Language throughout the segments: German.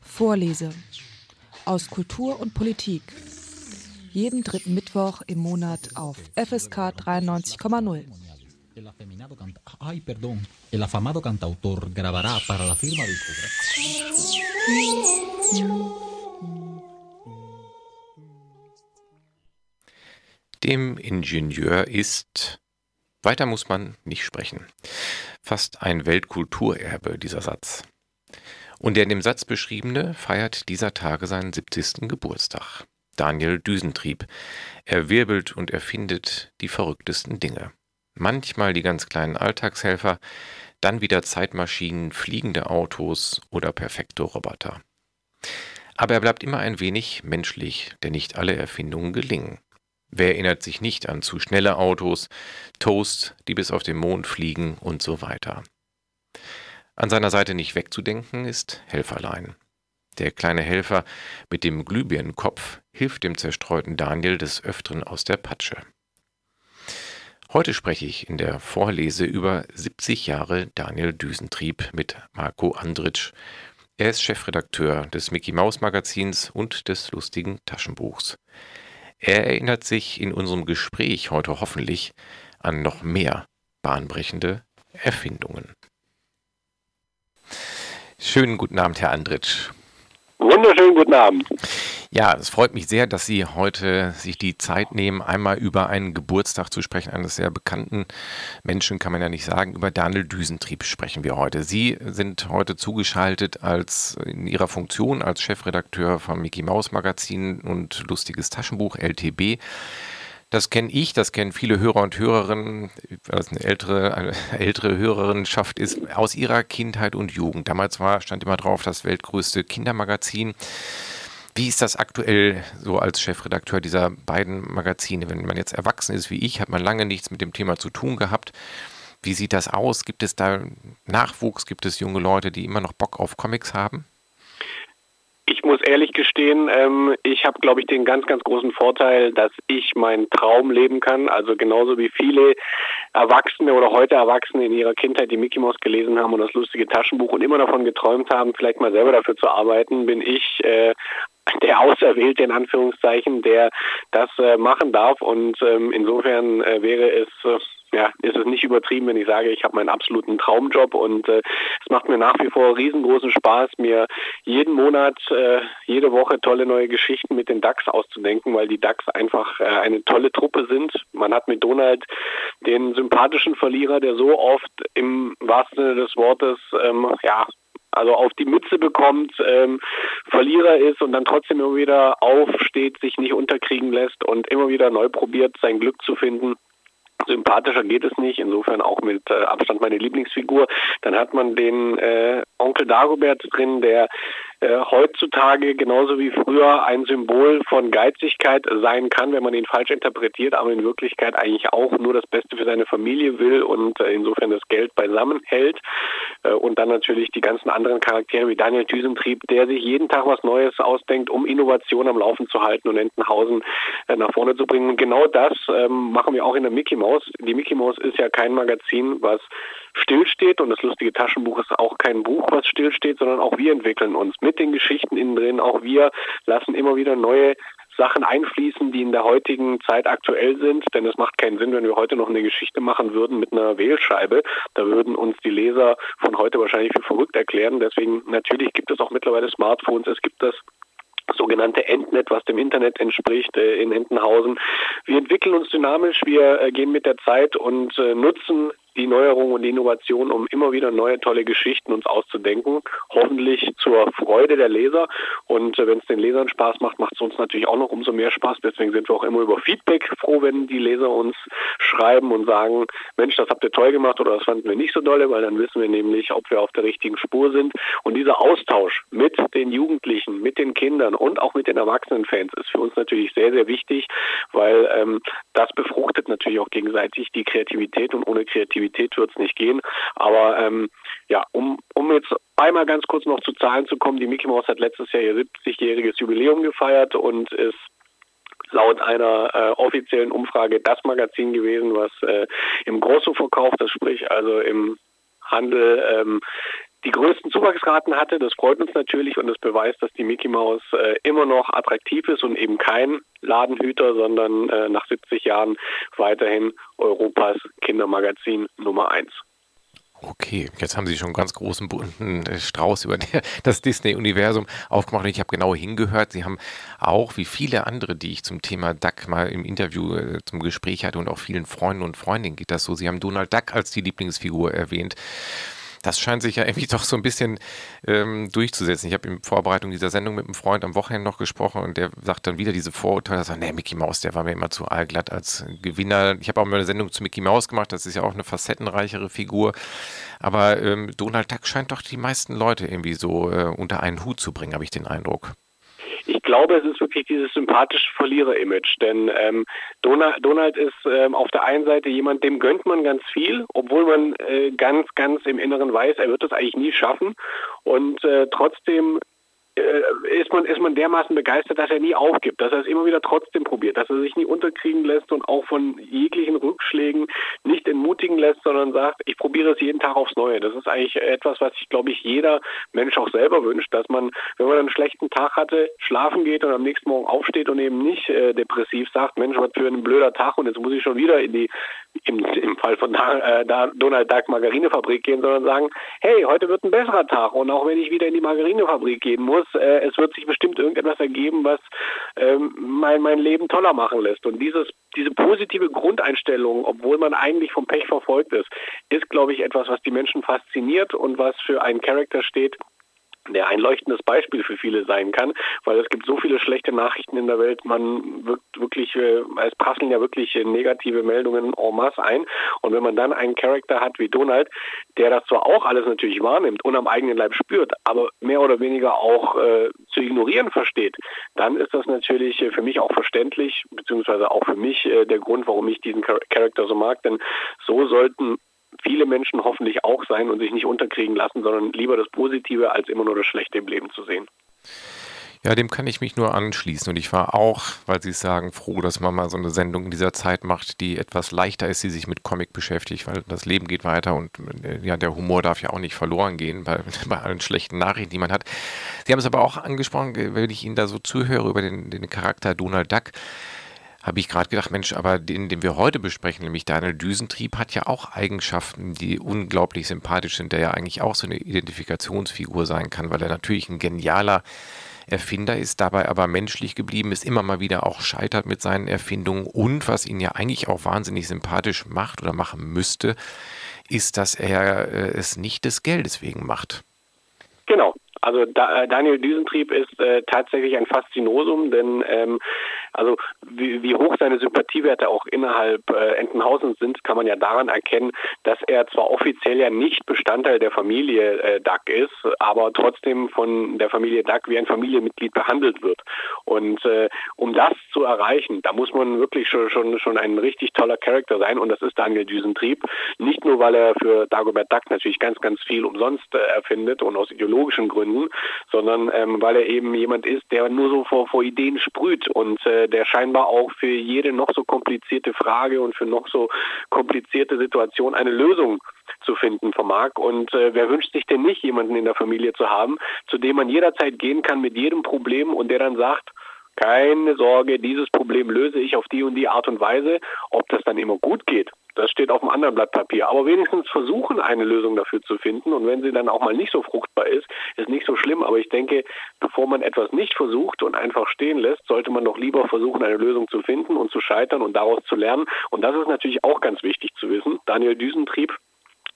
Vorlese aus Kultur und Politik. Jeden dritten Mittwoch im Monat auf FSK 93,0. El afeminado canta Ay, perdón. El afamado cantautor grabará para la firma discográfica. Dem Ingenieur ist weiter muss man nicht sprechen. Fast ein Weltkulturerbe dieser Satz. Und der in dem Satz beschriebene feiert dieser Tage seinen 70. Geburtstag. Daniel Düsentrieb. Er wirbelt und erfindet die verrücktesten Dinge. Manchmal die ganz kleinen Alltagshelfer, dann wieder Zeitmaschinen, fliegende Autos oder perfekte Roboter. Aber er bleibt immer ein wenig menschlich, denn nicht alle Erfindungen gelingen. Wer erinnert sich nicht an zu schnelle Autos, Toast, die bis auf den Mond fliegen und so weiter. An seiner Seite nicht wegzudenken ist Helferlein. Der kleine Helfer mit dem Glühbirnenkopf hilft dem zerstreuten Daniel des Öfteren aus der Patsche. Heute spreche ich in der Vorlese über 70 Jahre Daniel Düsentrieb mit Marco Andritsch. Er ist Chefredakteur des Mickey Maus Magazins und des lustigen Taschenbuchs. Er erinnert sich in unserem Gespräch heute hoffentlich an noch mehr bahnbrechende Erfindungen. Schönen guten Abend, Herr Andritsch. Wunderschönen guten Abend. Ja, es freut mich sehr, dass Sie heute sich die Zeit nehmen, einmal über einen Geburtstag zu sprechen, eines sehr bekannten Menschen, kann man ja nicht sagen. Über Daniel Düsentrieb sprechen wir heute. Sie sind heute zugeschaltet als in Ihrer Funktion als Chefredakteur vom Mickey Maus Magazin und lustiges Taschenbuch LTB. Das kenne ich, das kennen viele Hörer und Hörerinnen, was eine ältere, eine ältere Hörerinschaft ist, aus ihrer Kindheit und Jugend. Damals war, stand immer drauf, das weltgrößte Kindermagazin. Wie ist das aktuell so als Chefredakteur dieser beiden Magazine? Wenn man jetzt erwachsen ist wie ich, hat man lange nichts mit dem Thema zu tun gehabt. Wie sieht das aus? Gibt es da Nachwuchs? Gibt es junge Leute, die immer noch Bock auf Comics haben? Ich muss ehrlich gestehen, ähm, ich habe, glaube ich, den ganz, ganz großen Vorteil, dass ich meinen Traum leben kann. Also genauso wie viele Erwachsene oder heute Erwachsene in ihrer Kindheit die Mickey Mouse gelesen haben und das lustige Taschenbuch und immer davon geträumt haben, vielleicht mal selber dafür zu arbeiten, bin ich äh, der Auserwählte in Anführungszeichen, der das äh, machen darf. Und ähm, insofern äh, wäre es äh, ja, ist es nicht übertrieben, wenn ich sage, ich habe meinen absoluten Traumjob und äh, es macht mir nach wie vor riesengroßen Spaß, mir jeden Monat, äh, jede Woche tolle neue Geschichten mit den DAX auszudenken, weil die DAX einfach äh, eine tolle Truppe sind. Man hat mit Donald den sympathischen Verlierer, der so oft im wahrsten Sinne des Wortes ähm, ja, also auf die Mütze bekommt, ähm, Verlierer ist und dann trotzdem immer wieder aufsteht, sich nicht unterkriegen lässt und immer wieder neu probiert, sein Glück zu finden. Sympathischer geht es nicht, insofern auch mit äh, Abstand meine Lieblingsfigur. Dann hat man den äh, Onkel Dagobert drin, der äh, heutzutage genauso wie früher ein Symbol von Geizigkeit sein kann, wenn man ihn falsch interpretiert, aber in Wirklichkeit eigentlich auch nur das Beste für seine Familie will und äh, insofern das Geld beisammen hält. Äh, und dann natürlich die ganzen anderen Charaktere wie Daniel Düsentrieb, der sich jeden Tag was Neues ausdenkt, um Innovation am Laufen zu halten und Entenhausen äh, nach vorne zu bringen. Und genau das ähm, machen wir auch in der Mickey Mouse. Die Mickey Mouse ist ja kein Magazin, was stillsteht und das lustige Taschenbuch ist auch kein Buch, was stillsteht, sondern auch wir entwickeln uns mit den Geschichten innen drin. Auch wir lassen immer wieder neue Sachen einfließen, die in der heutigen Zeit aktuell sind, denn es macht keinen Sinn, wenn wir heute noch eine Geschichte machen würden mit einer Wählscheibe. Da würden uns die Leser von heute wahrscheinlich für verrückt erklären. Deswegen natürlich gibt es auch mittlerweile Smartphones, es gibt das sogenannte Endnet, was dem Internet entspricht äh, in Entenhausen. Wir entwickeln uns dynamisch, wir äh, gehen mit der Zeit und äh, nutzen die Neuerung und die Innovation, um immer wieder neue tolle Geschichten uns auszudenken. Hoffentlich zur Freude der Leser. Und äh, wenn es den Lesern Spaß macht, macht es uns natürlich auch noch umso mehr Spaß. Deswegen sind wir auch immer über Feedback froh, wenn die Leser uns schreiben und sagen, Mensch, das habt ihr toll gemacht oder das fanden wir nicht so dolle, weil dann wissen wir nämlich, ob wir auf der richtigen Spur sind. Und dieser Austausch mit den Jugendlichen, mit den Kindern und auch mit den Erwachsenenfans ist für uns natürlich sehr, sehr wichtig, weil ähm, das befruchtet natürlich auch gegenseitig die Kreativität und ohne Kreativität Effektivität wird es nicht gehen. Aber ähm, ja, um, um jetzt einmal ganz kurz noch zu Zahlen zu kommen, die Mickey Mouse hat letztes Jahr ihr 70-jähriges Jubiläum gefeiert und ist laut einer äh, offiziellen Umfrage das Magazin gewesen, was äh, im Grosso-Verkauf, das sprich also im Handel, ähm, die größten Zuwachsraten hatte. Das freut uns natürlich und das beweist, dass die Mickey Mouse äh, immer noch attraktiv ist und eben kein Ladenhüter, sondern äh, nach 70 Jahren weiterhin Europas Kindermagazin Nummer eins. Okay, jetzt haben Sie schon einen ganz großen bunten äh, Strauß über das Disney-Universum aufgemacht ich habe genau hingehört. Sie haben auch, wie viele andere, die ich zum Thema Duck mal im Interview äh, zum Gespräch hatte und auch vielen Freunden und Freundinnen geht das so, Sie haben Donald Duck als die Lieblingsfigur erwähnt das scheint sich ja irgendwie doch so ein bisschen ähm, durchzusetzen. Ich habe in Vorbereitung dieser Sendung mit einem Freund am Wochenende noch gesprochen und der sagt dann wieder diese Vorurteile, sagt, nee, Mickey Mouse, der war mir immer zu allglatt als Gewinner. Ich habe auch mal eine Sendung zu Mickey Mouse gemacht, das ist ja auch eine facettenreichere Figur. Aber ähm, Donald Duck scheint doch die meisten Leute irgendwie so äh, unter einen Hut zu bringen, habe ich den Eindruck. Ich glaube, es ist wirklich dieses sympathische Verlierer-Image, denn ähm, Donald, Donald ist ähm, auf der einen Seite jemand, dem gönnt man ganz viel, obwohl man äh, ganz, ganz im Inneren weiß, er wird es eigentlich nie schaffen. Und äh, trotzdem ist man, ist man dermaßen begeistert, dass er nie aufgibt, dass er es immer wieder trotzdem probiert, dass er sich nie unterkriegen lässt und auch von jeglichen Rückschlägen nicht entmutigen lässt, sondern sagt, ich probiere es jeden Tag aufs Neue. Das ist eigentlich etwas, was sich, glaube ich, jeder Mensch auch selber wünscht, dass man, wenn man einen schlechten Tag hatte, schlafen geht und am nächsten Morgen aufsteht und eben nicht äh, depressiv sagt, Mensch, was für ein blöder Tag und jetzt muss ich schon wieder in die, im, im Fall von äh, Donald Duck Margarinefabrik gehen, sondern sagen, hey, heute wird ein besserer Tag und auch wenn ich wieder in die Margarinefabrik gehen muss, muss, äh, es wird sich bestimmt irgendetwas ergeben, was ähm, mein, mein Leben toller machen lässt. Und dieses, diese positive Grundeinstellung, obwohl man eigentlich vom Pech verfolgt ist, ist, glaube ich, etwas, was die Menschen fasziniert und was für einen Charakter steht, der ein leuchtendes Beispiel für viele sein kann, weil es gibt so viele schlechte Nachrichten in der Welt, man wirkt wirklich, äh, es prasseln ja wirklich negative Meldungen en masse ein. Und wenn man dann einen Charakter hat wie Donald, der das zwar auch alles natürlich wahrnimmt und am eigenen Leib spürt, aber mehr oder weniger auch äh, zu ignorieren versteht, dann ist das natürlich für mich auch verständlich, beziehungsweise auch für mich äh, der Grund, warum ich diesen Charakter so mag, denn so sollten viele Menschen hoffentlich auch sein und sich nicht unterkriegen lassen, sondern lieber das Positive als immer nur das Schlechte im Leben zu sehen. Ja, dem kann ich mich nur anschließen. Und ich war auch, weil Sie sagen, froh, dass man mal so eine Sendung in dieser Zeit macht, die etwas leichter ist, die sich mit Comic beschäftigt, weil das Leben geht weiter und äh, ja, der Humor darf ja auch nicht verloren gehen bei, bei allen schlechten Nachrichten, die man hat. Sie haben es aber auch angesprochen, wenn ich Ihnen da so zuhöre über den, den Charakter Donald Duck habe ich gerade gedacht, Mensch, aber den, den wir heute besprechen, nämlich Daniel Düsentrieb, hat ja auch Eigenschaften, die unglaublich sympathisch sind, der ja eigentlich auch so eine Identifikationsfigur sein kann, weil er natürlich ein genialer Erfinder ist, dabei aber menschlich geblieben ist, immer mal wieder auch scheitert mit seinen Erfindungen und was ihn ja eigentlich auch wahnsinnig sympathisch macht oder machen müsste, ist, dass er äh, es nicht des Geldes wegen macht. Genau. Also da, Daniel Düsentrieb ist äh, tatsächlich ein Faszinosum, denn ähm, also wie, wie, hoch seine Sympathiewerte auch innerhalb äh, Entenhausens sind, kann man ja daran erkennen, dass er zwar offiziell ja nicht Bestandteil der Familie äh, Duck ist, aber trotzdem von der Familie Duck wie ein Familienmitglied behandelt wird. Und äh, um das zu erreichen, da muss man wirklich schon, schon, schon ein richtig toller Charakter sein und das ist Daniel Düsentrieb. Nicht nur, weil er für Dagobert Duck natürlich ganz, ganz viel umsonst äh, erfindet und aus ideologischen Gründen, sondern ähm, weil er eben jemand ist, der nur so vor, vor Ideen sprüht und äh, der scheinbar auch für jede noch so komplizierte Frage und für noch so komplizierte Situation eine Lösung zu finden vermag. Und äh, wer wünscht sich denn nicht, jemanden in der Familie zu haben, zu dem man jederzeit gehen kann mit jedem Problem und der dann sagt, keine Sorge, dieses Problem löse ich auf die und die Art und Weise. Ob das dann immer gut geht, das steht auf einem anderen Blatt Papier. Aber wenigstens versuchen, eine Lösung dafür zu finden. Und wenn sie dann auch mal nicht so fruchtbar ist, ist nicht so schlimm. Aber ich denke, bevor man etwas nicht versucht und einfach stehen lässt, sollte man doch lieber versuchen, eine Lösung zu finden und zu scheitern und daraus zu lernen. Und das ist natürlich auch ganz wichtig zu wissen. Daniel Düsentrieb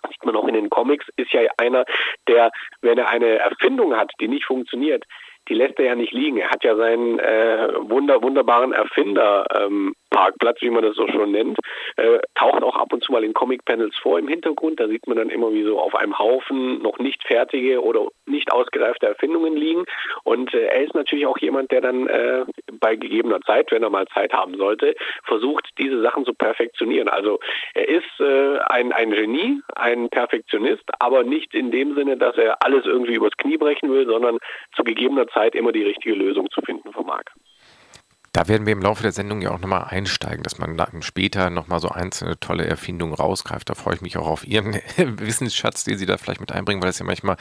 sieht man auch in den Comics, ist ja einer, der, wenn er eine Erfindung hat, die nicht funktioniert, die lässt er ja nicht liegen. Er hat ja seinen äh, wunder, wunderbaren Erfinder ähm, Parkplatz, wie man das so schon nennt, äh, taucht auch ab und zu mal in Comic-Panels vor im Hintergrund. Da sieht man dann immer, wie so auf einem Haufen noch nicht fertige oder nicht ausgereifte Erfindungen liegen. Und äh, er ist natürlich auch jemand, der dann äh, bei gegebener Zeit, wenn er mal Zeit haben sollte, versucht, diese Sachen zu perfektionieren. Also er ist äh, ein, ein Genie, ein Perfektionist, aber nicht in dem Sinne, dass er alles irgendwie übers Knie brechen will, sondern zu gegebener Zeit immer die richtige Lösung zu finden vermag. Da werden wir im Laufe der Sendung ja auch nochmal einsteigen, dass man später nochmal so einzelne tolle Erfindungen rausgreift. Da freue ich mich auch auf Ihren Wissensschatz, den Sie da vielleicht mit einbringen, weil das ja manchmal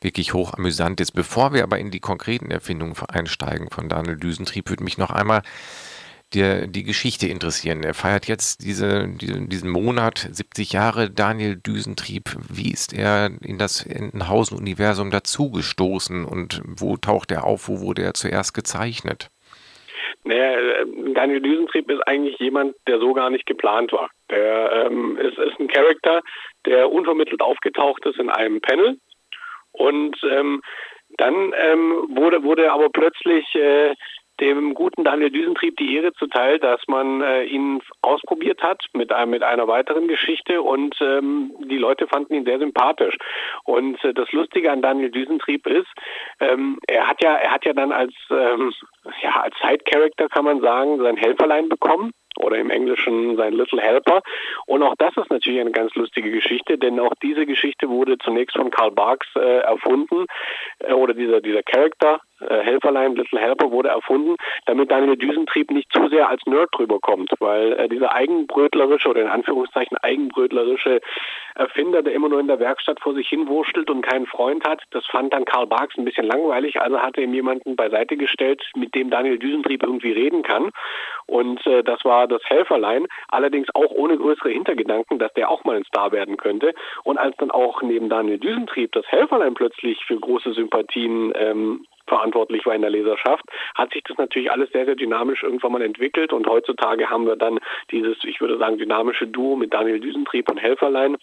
wirklich hoch amüsant ist. Bevor wir aber in die konkreten Erfindungen einsteigen von Daniel Düsentrieb, würde mich noch einmal der, die Geschichte interessieren. Er feiert jetzt diese, diese, diesen Monat 70 Jahre Daniel Düsentrieb. Wie ist er in das Entenhausen-Universum dazugestoßen und wo taucht er auf? Wo wurde er zuerst gezeichnet? Naja, äh, Daniel Düsentrieb ist eigentlich jemand, der so gar nicht geplant war. Der ähm, ist, ist ein Charakter, der unvermittelt aufgetaucht ist in einem Panel und ähm, dann ähm, wurde, wurde aber plötzlich äh, dem guten Daniel Düsentrieb die Ehre zuteil, dass man äh, ihn ausprobiert hat mit, einem, mit einer weiteren Geschichte und ähm, die Leute fanden ihn sehr sympathisch. Und äh, das Lustige an Daniel Düsentrieb ist, ähm, er hat ja, er hat ja dann als ähm, ja als Side-Character kann man sagen sein Helferlein bekommen oder im Englischen sein Little Helper. Und auch das ist natürlich eine ganz lustige Geschichte, denn auch diese Geschichte wurde zunächst von Karl Barks äh, erfunden, äh, oder dieser, dieser Charakter, Helferlein, Little Helper wurde erfunden, damit Daniel Düsentrieb nicht zu sehr als Nerd drüber kommt, weil äh, dieser eigenbrötlerische oder in Anführungszeichen eigenbrötlerische Erfinder, der immer nur in der Werkstatt vor sich hin wurschtelt und keinen Freund hat, das fand dann Karl Barks ein bisschen langweilig, also hat er ihm jemanden beiseite gestellt, mit dem Daniel Düsentrieb irgendwie reden kann. Und äh, das war das Helferlein, allerdings auch ohne größere Hintergedanken, dass der auch mal ein Star werden könnte. Und als dann auch neben Daniel Düsentrieb das Helferlein plötzlich für große Sympathien ähm, verantwortlich war in der Leserschaft, hat sich das natürlich alles sehr, sehr dynamisch irgendwann mal entwickelt und heutzutage haben wir dann dieses, ich würde sagen, dynamische Duo mit Daniel Düsentrieb und Helferlein.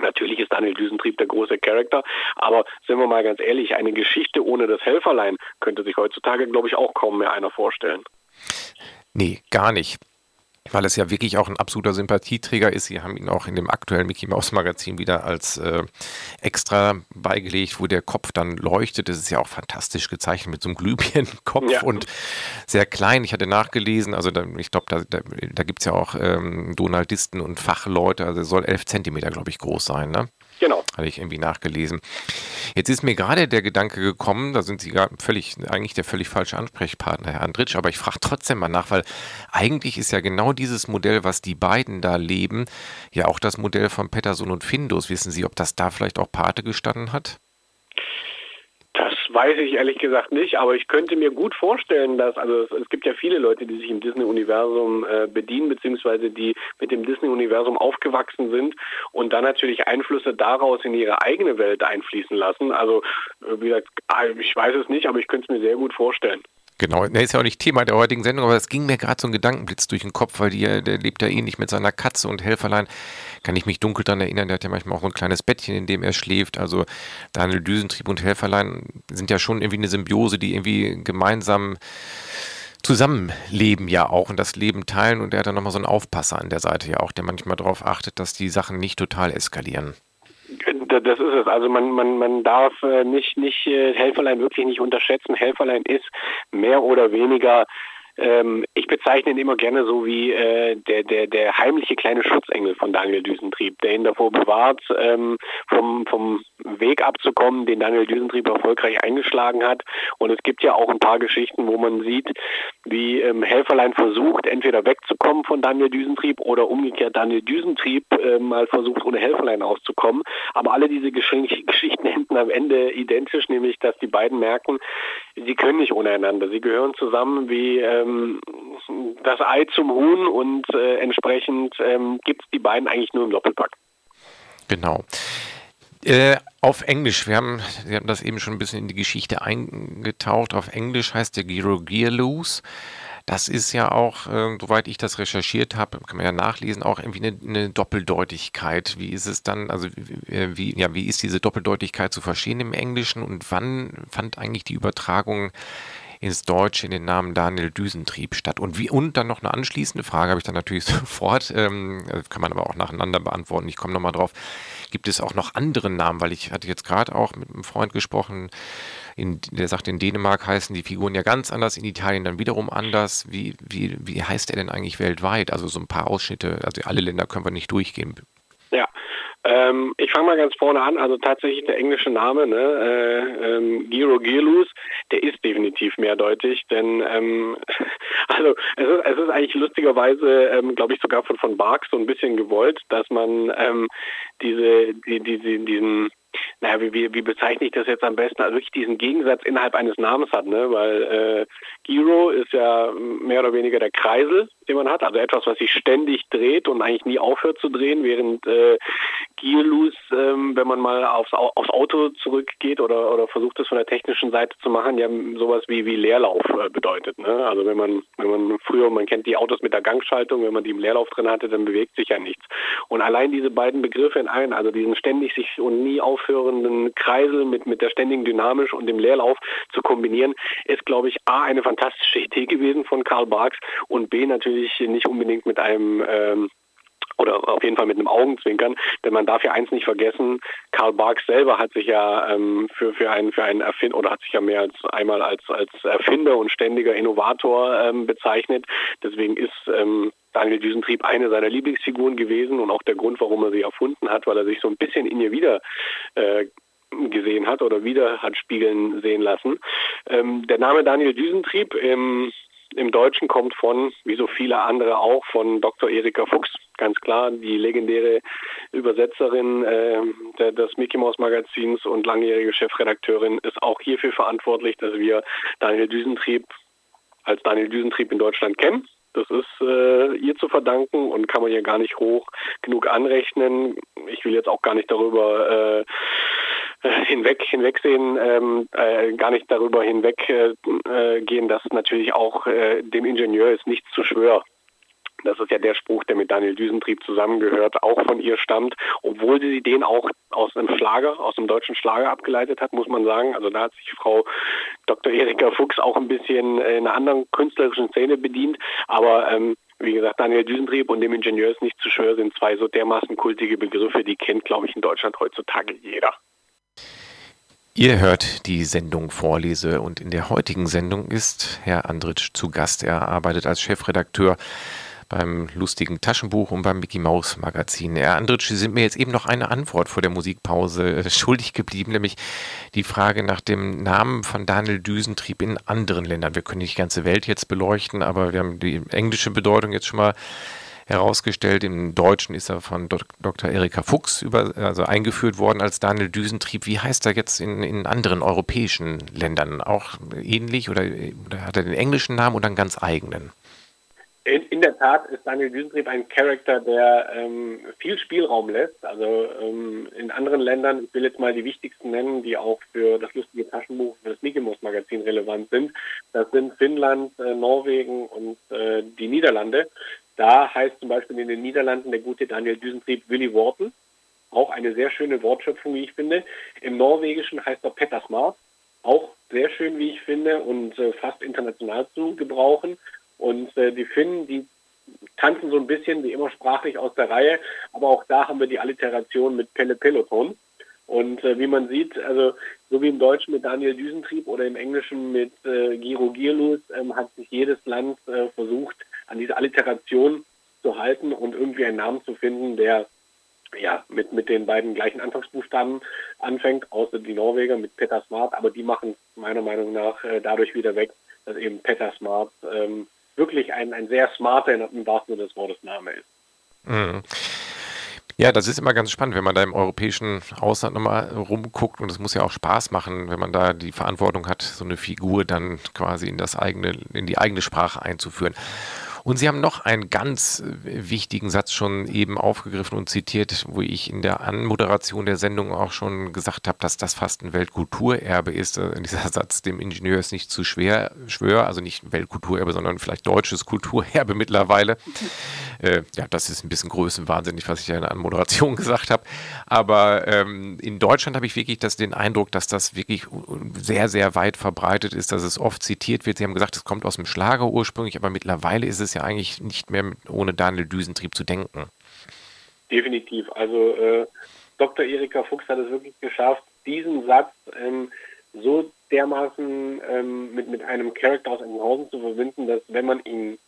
Natürlich ist Daniel Düsentrieb der große Charakter, aber sind wir mal ganz ehrlich, eine Geschichte ohne das Helferlein könnte sich heutzutage, glaube ich, auch kaum mehr einer vorstellen. Nee, gar nicht weil es ja wirklich auch ein absoluter Sympathieträger ist. Sie haben ihn auch in dem aktuellen Mickey Mouse Magazin wieder als äh, extra beigelegt, wo der Kopf dann leuchtet. Das ist ja auch fantastisch gezeichnet mit so einem Glühbirnenkopf ja. und sehr klein. Ich hatte nachgelesen, also da, ich glaube, da, da, da gibt es ja auch ähm, Donaldisten und Fachleute, also er soll elf Zentimeter, glaube ich, groß sein. Ne? Genau. Hatte ich irgendwie nachgelesen. Jetzt ist mir gerade der Gedanke gekommen, da sind Sie völlig, eigentlich der völlig falsche Ansprechpartner, Herr Andritsch, aber ich frage trotzdem mal nach, weil eigentlich ist ja genau dieses Modell, was die beiden da leben, ja auch das Modell von Petterson und Findus. Wissen Sie, ob das da vielleicht auch Pate gestanden hat? Das weiß ich ehrlich gesagt nicht, aber ich könnte mir gut vorstellen, dass, also es, es gibt ja viele Leute, die sich im Disney-Universum äh, bedienen, beziehungsweise die mit dem Disney-Universum aufgewachsen sind und dann natürlich Einflüsse daraus in ihre eigene Welt einfließen lassen. Also, äh, wie gesagt, ich weiß es nicht, aber ich könnte es mir sehr gut vorstellen. Genau, der ist ja auch nicht Thema der heutigen Sendung, aber es ging mir gerade so ein Gedankenblitz durch den Kopf, weil die, der lebt ja ähnlich mit seiner Katze und Helferlein. Kann ich mich dunkel daran erinnern, der hat ja manchmal auch so ein kleines Bettchen, in dem er schläft. Also Daniel Düsentrieb und Helferlein sind ja schon irgendwie eine Symbiose, die irgendwie gemeinsam zusammenleben ja auch und das Leben teilen und er hat dann nochmal so einen Aufpasser an der Seite ja auch, der manchmal darauf achtet, dass die Sachen nicht total eskalieren. Das ist es. Also man, man, man darf äh, nicht, nicht äh, Helferlein wirklich nicht unterschätzen. Helferlein ist mehr oder weniger ähm, ich bezeichne ihn immer gerne so wie äh, der, der, der heimliche kleine Schutzengel von Daniel Düsentrieb, der ihn davor bewahrt, ähm, vom, vom Weg abzukommen, den Daniel Düsentrieb erfolgreich eingeschlagen hat. Und es gibt ja auch ein paar Geschichten, wo man sieht, wie ähm, Helferlein versucht, entweder wegzukommen von Daniel Düsentrieb oder umgekehrt Daniel Düsentrieb äh, mal versucht, ohne Helferlein auszukommen. Aber alle diese Gesch Geschichten enden am Ende identisch, nämlich dass die beiden merken, sie können nicht ohne einander. Sie gehören zusammen wie ähm, das Ei zum Huhn und äh, entsprechend ähm, gibt es die beiden eigentlich nur im Doppelpack. Genau. Äh, auf Englisch, wir haben, Sie haben das eben schon ein bisschen in die Geschichte eingetaucht. Auf Englisch heißt der Giro Gear Loose. Das ist ja auch, äh, soweit ich das recherchiert habe, kann man ja nachlesen, auch irgendwie eine, eine Doppeldeutigkeit. Wie ist es dann, also äh, wie, ja, wie ist diese Doppeldeutigkeit zu verstehen im Englischen und wann fand eigentlich die Übertragung ins Deutsche in den Namen Daniel Düsentrieb statt. Und wie und dann noch eine anschließende Frage habe ich dann natürlich sofort, ähm, kann man aber auch nacheinander beantworten. Ich komme nochmal drauf. Gibt es auch noch andere Namen? Weil ich hatte jetzt gerade auch mit einem Freund gesprochen, in, der sagt, in Dänemark heißen die Figuren ja ganz anders, in Italien dann wiederum anders. Wie, wie, wie heißt er denn eigentlich weltweit? Also so ein paar Ausschnitte, also alle Länder können wir nicht durchgehen. Ja, Ähm, ich fange mal ganz vorne an. Also tatsächlich der englische Name, ne, äh, ähm, Giro Girlus, der ist definitiv mehrdeutig, denn ähm, also es ist, es ist eigentlich lustigerweise, ähm, glaube ich, sogar von von Barks so ein bisschen gewollt, dass man ähm, diese die, die, diesen naja, wie, wie, wie bezeichne ich das jetzt am besten? Also wirklich diesen Gegensatz innerhalb eines Namens hat, ne? Weil äh, Giro ist ja mehr oder weniger der Kreisel, den man hat, also etwas, was sich ständig dreht und eigentlich nie aufhört zu drehen, während äh, Gearloose, ähm, wenn man mal aufs, aufs Auto zurückgeht oder, oder versucht es von der technischen Seite zu machen, ja sowas wie, wie Leerlauf äh, bedeutet. Ne? Also wenn man, wenn man früher, man kennt die Autos mit der Gangschaltung, wenn man die im Leerlauf drin hatte, dann bewegt sich ja nichts. Und allein diese beiden Begriffe in einen, also diesen ständig sich und nie aufhörenden Kreisel mit, mit der ständigen Dynamisch und dem Leerlauf zu kombinieren, ist, glaube ich, A, eine fantastische Idee gewesen von Karl Barks und B, natürlich nicht unbedingt mit einem ähm, oder auf jeden Fall mit einem Augenzwinkern, denn man darf ja eins nicht vergessen, Karl Barks selber hat sich ja ähm, für, für einen für einen Erfinder oder hat sich ja mehr als einmal als als Erfinder und ständiger Innovator ähm, bezeichnet. Deswegen ist ähm, Daniel Düsentrieb eine seiner Lieblingsfiguren gewesen und auch der Grund, warum er sie erfunden hat, weil er sich so ein bisschen in ihr wieder äh, gesehen hat oder wieder hat spiegeln sehen lassen. Ähm, der Name Daniel Düsentrieb im, im Deutschen kommt von, wie so viele andere auch, von Dr. Erika Fuchs. Ganz klar, die legendäre Übersetzerin äh, des Mickey Mouse Magazins und langjährige Chefredakteurin ist auch hierfür verantwortlich, dass wir Daniel Düsentrieb als Daniel Düsentrieb in Deutschland kennen. Das ist äh, ihr zu verdanken und kann man hier gar nicht hoch genug anrechnen. Ich will jetzt auch gar nicht darüber äh, hinweg hinwegsehen, ähm, äh, gar nicht darüber hinweggehen, äh, dass natürlich auch äh, dem Ingenieur ist nichts zu schwör. Das ist ja der Spruch, der mit Daniel Düsentrieb zusammengehört, auch von ihr stammt, obwohl sie den auch aus einem Schlager, aus einem deutschen Schlager abgeleitet hat, muss man sagen. Also da hat sich Frau Dr. Erika Fuchs auch ein bisschen in einer anderen künstlerischen Szene bedient. Aber ähm, wie gesagt, Daniel Düsentrieb und dem Ingenieur ist nicht zu schwör sind zwei so dermaßen kultige Begriffe, die kennt, glaube ich, in Deutschland heutzutage jeder. Ihr hört die Sendung Vorlese und in der heutigen Sendung ist Herr Andritsch zu Gast. Er arbeitet als Chefredakteur beim lustigen Taschenbuch und beim Mickey Mouse Magazin. Herr Andritsch, Sie sind mir jetzt eben noch eine Antwort vor der Musikpause schuldig geblieben, nämlich die Frage nach dem Namen von Daniel Düsentrieb in anderen Ländern. Wir können die ganze Welt jetzt beleuchten, aber wir haben die englische Bedeutung jetzt schon mal herausgestellt. Im Deutschen ist er von Dr. Erika Fuchs über, also eingeführt worden als Daniel Düsentrieb. Wie heißt er jetzt in, in anderen europäischen Ländern? Auch ähnlich oder, oder hat er den englischen Namen oder einen ganz eigenen? In, in, der Tat ist Daniel Düsentrieb ein Charakter, der ähm, viel Spielraum lässt. Also ähm, in anderen Ländern, ich will jetzt mal die wichtigsten nennen, die auch für das lustige Taschenbuch, für das Mickey Magazin relevant sind. Das sind Finnland, äh, Norwegen und äh, die Niederlande. Da heißt zum Beispiel in den Niederlanden der gute Daniel Düsentrieb Willy Worten. Auch eine sehr schöne Wortschöpfung, wie ich finde. Im Norwegischen heißt er Petter Smart. Auch sehr schön, wie ich finde, und äh, fast international zu gebrauchen. Und äh, die Finnen, die tanzen so ein bisschen wie immer sprachlich aus der Reihe, aber auch da haben wir die Alliteration mit Pelle Peloton. Und äh, wie man sieht, also so wie im Deutschen mit Daniel Düsentrieb oder im Englischen mit äh, Giro Gierlus, ähm, hat sich jedes Land äh, versucht, an diese Alliteration zu halten und irgendwie einen Namen zu finden, der ja mit, mit den beiden gleichen Anfangsbuchstaben anfängt, außer die Norweger mit Peter Smart, aber die machen meiner Meinung nach äh, dadurch wieder weg, dass eben Peter Smart ähm, wirklich ein, ein sehr smarter, im wahrsten Sinne des Wortes, Name ist. Mhm. Ja, das ist immer ganz spannend, wenn man da im europäischen Ausland nochmal rumguckt und es muss ja auch Spaß machen, wenn man da die Verantwortung hat, so eine Figur dann quasi in das eigene, in die eigene Sprache einzuführen. Und Sie haben noch einen ganz äh, wichtigen Satz schon eben aufgegriffen und zitiert, wo ich in der Anmoderation der Sendung auch schon gesagt habe, dass das fast ein Weltkulturerbe ist. Äh, dieser Satz, dem Ingenieur ist nicht zu schwer, schwör, also nicht Weltkulturerbe, sondern vielleicht deutsches Kulturerbe mittlerweile. Äh, ja, das ist ein bisschen größenwahnsinnig, was ich ja in der Anmoderation gesagt habe. Aber ähm, in Deutschland habe ich wirklich das, den Eindruck, dass das wirklich sehr, sehr weit verbreitet ist, dass es oft zitiert wird. Sie haben gesagt, es kommt aus dem Schlager ursprünglich, aber mittlerweile ist es ja ja eigentlich nicht mehr ohne Daniel Düsentrieb zu denken. Definitiv. Also äh, Dr. Erika Fuchs hat es wirklich geschafft, diesen Satz ähm, so dermaßen ähm, mit, mit einem Charakter aus Engenhausen zu verbinden, dass wenn man ihn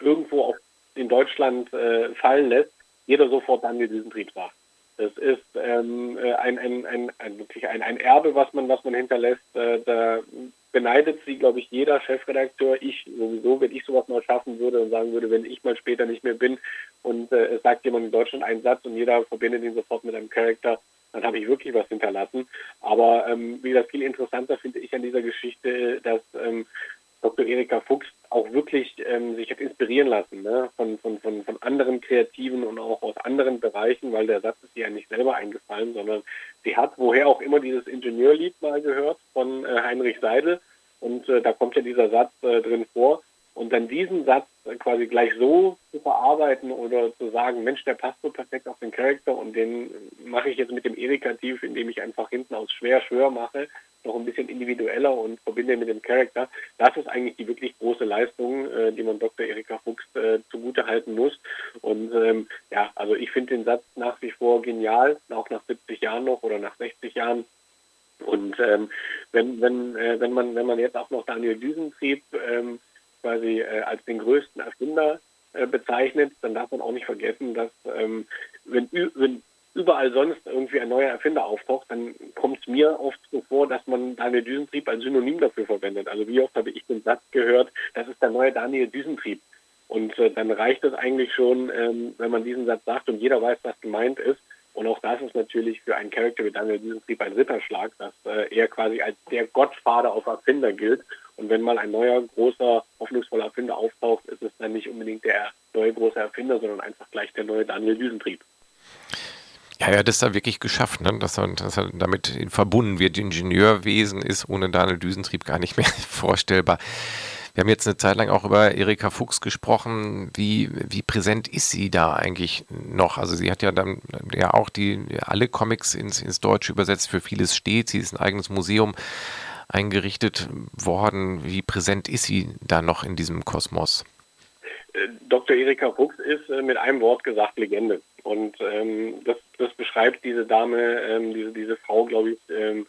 irgendwo auf, in Deutschland äh, fallen lässt, jeder sofort Daniel Düsentrieb sagt. Das ist ähm, äh, ein, ein, ein, ein, wirklich ein, ein Erbe, was man, was man hinterlässt. Äh, da beneidet sie, glaube ich, jeder Chefredakteur. Ich sowieso, wenn ich sowas mal schaffen würde und sagen würde, wenn ich mal später nicht mehr bin und äh, es sagt jemand in Deutschland einen Satz und jeder verbindet ihn sofort mit einem Charakter, dann habe ich wirklich was hinterlassen. Aber ähm, wie gesagt, viel interessanter finde ich an dieser Geschichte, dass ähm, Dr. Erika Fuchs auch wirklich ähm, sich hat inspirieren lassen ne? von, von, von, von anderen Kreativen und auch aus anderen Bereichen, weil der Satz ist ihr ja nicht selber eingefallen, sondern sie hat woher auch immer dieses Ingenieurlied mal gehört von äh, Heinrich Seidel und äh, da kommt ja dieser Satz äh, drin vor und dann diesen Satz quasi gleich so zu verarbeiten oder zu sagen, Mensch, der passt so perfekt auf den Charakter und den mache ich jetzt mit dem Erikativ, indem ich einfach hinten aus schwer schwör mache noch ein bisschen individueller und verbinde mit dem Charakter. Das ist eigentlich die wirklich große Leistung, äh, die man Dr. Erika Fuchs äh, zugute halten muss. Und ähm, ja, also ich finde den Satz nach wie vor genial, auch nach 70 Jahren noch oder nach 60 Jahren. Und ähm, wenn, wenn, äh, wenn, man, wenn man jetzt auch noch Daniel Düsentrieb ähm, quasi äh, als den größten Erfinder äh, bezeichnet, dann darf man auch nicht vergessen, dass ähm, wenn, wenn überall sonst irgendwie ein neuer Erfinder auftaucht, dann kommt es mir oft so vor, dass man Daniel Düsentrieb als Synonym dafür verwendet. Also wie oft habe ich den Satz gehört, das ist der neue Daniel Düsentrieb. Und äh, dann reicht es eigentlich schon, ähm, wenn man diesen Satz sagt und jeder weiß, was gemeint ist. Und auch das ist natürlich für einen Charakter wie Daniel Düsentrieb ein Ritterschlag, dass äh, er quasi als der Gottvater auf Erfinder gilt. Und wenn mal ein neuer, großer, hoffnungsvoller Erfinder auftaucht, ist es dann nicht unbedingt der neue große Erfinder, sondern einfach gleich der neue Daniel Düsentrieb. Ja, er hat es da wirklich geschafft, ne? dass, er, dass er damit verbunden wird. Ingenieurwesen ist ohne Daniel Düsentrieb gar nicht mehr vorstellbar. Wir haben jetzt eine Zeit lang auch über Erika Fuchs gesprochen. Wie, wie präsent ist sie da eigentlich noch? Also sie hat ja dann ja auch die alle Comics ins, ins Deutsche übersetzt. Für vieles steht. Sie ist ein eigenes Museum eingerichtet worden. Wie präsent ist sie da noch in diesem Kosmos? Äh, Dr. Erika Fuchs ist äh, mit einem Wort gesagt Legende. Und ähm, das, das beschreibt diese Dame, ähm, diese, diese Frau, glaube ich, ähm,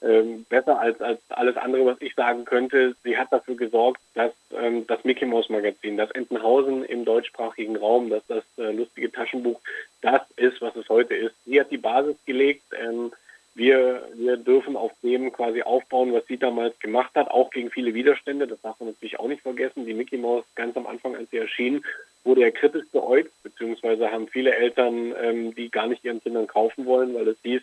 ähm, besser als, als alles andere, was ich sagen könnte. Sie hat dafür gesorgt, dass ähm, das Mickey Mouse Magazin, das Entenhausen im deutschsprachigen Raum, dass das äh, lustige Taschenbuch das ist, was es heute ist. Sie hat die Basis gelegt. Ähm, wir, wir dürfen auf dem quasi aufbauen, was sie damals gemacht hat, auch gegen viele Widerstände. Das darf man natürlich auch nicht vergessen. Die Mickey Mouse ganz am Anfang, als sie erschien, wurde ja kritisch beäugt, beziehungsweise haben viele Eltern, ähm, die gar nicht ihren Kindern kaufen wollen, weil es hieß,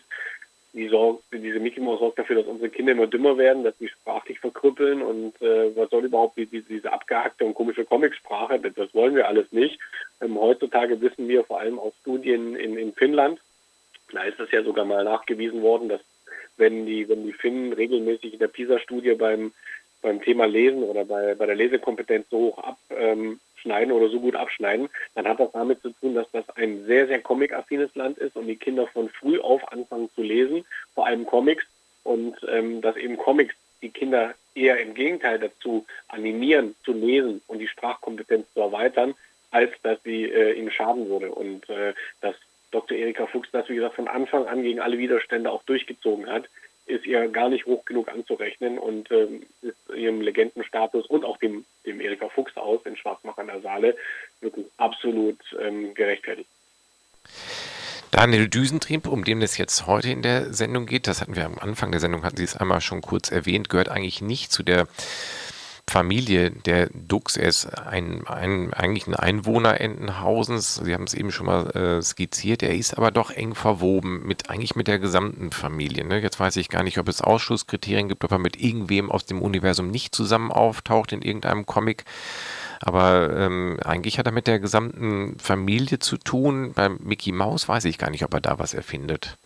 die sorgt, diese Mickey Mouse sorgt dafür, dass unsere Kinder immer dümmer werden, dass sie sprachlich verkrüppeln und äh, was soll überhaupt die, die, diese abgehackte und komische Comicsprache, das, das wollen wir alles nicht. Ähm, heutzutage wissen wir vor allem aus Studien in, in Finnland, da ist es ja sogar mal nachgewiesen worden, dass wenn die, wenn die Finnen regelmäßig in der PISA-Studie beim, beim Thema Lesen oder bei, bei der Lesekompetenz so hoch abschneiden oder so gut abschneiden, dann hat das damit zu tun, dass das ein sehr, sehr comic-affines Land ist und die Kinder von früh auf anfangen zu lesen, vor allem Comics und ähm, dass eben Comics die Kinder eher im Gegenteil dazu animieren, zu lesen und die Sprachkompetenz zu erweitern, als dass sie äh, ihnen schaden würde. Und äh, das Dr. Erika Fuchs das, wie gesagt, von Anfang an gegen alle Widerstände auch durchgezogen hat, ist ihr gar nicht hoch genug anzurechnen und ähm, ist ihrem Legendenstatus und auch dem, dem Erika Fuchs aus in Schwarzmach an der Saale wirklich absolut ähm, gerechtfertigt. Daniel Düsentrieb, um den es jetzt heute in der Sendung geht, das hatten wir am Anfang der Sendung, hatten Sie es einmal schon kurz erwähnt, gehört eigentlich nicht zu der Familie der Dux. Er ist ein, ein, eigentlich ein Einwohner Entenhausens. Sie haben es eben schon mal äh, skizziert. Er ist aber doch eng verwoben mit eigentlich mit der gesamten Familie. Ne? Jetzt weiß ich gar nicht, ob es Ausschlusskriterien gibt, ob er mit irgendwem aus dem Universum nicht zusammen auftaucht in irgendeinem Comic. Aber ähm, eigentlich hat er mit der gesamten Familie zu tun. Beim Mickey Mouse weiß ich gar nicht, ob er da was erfindet.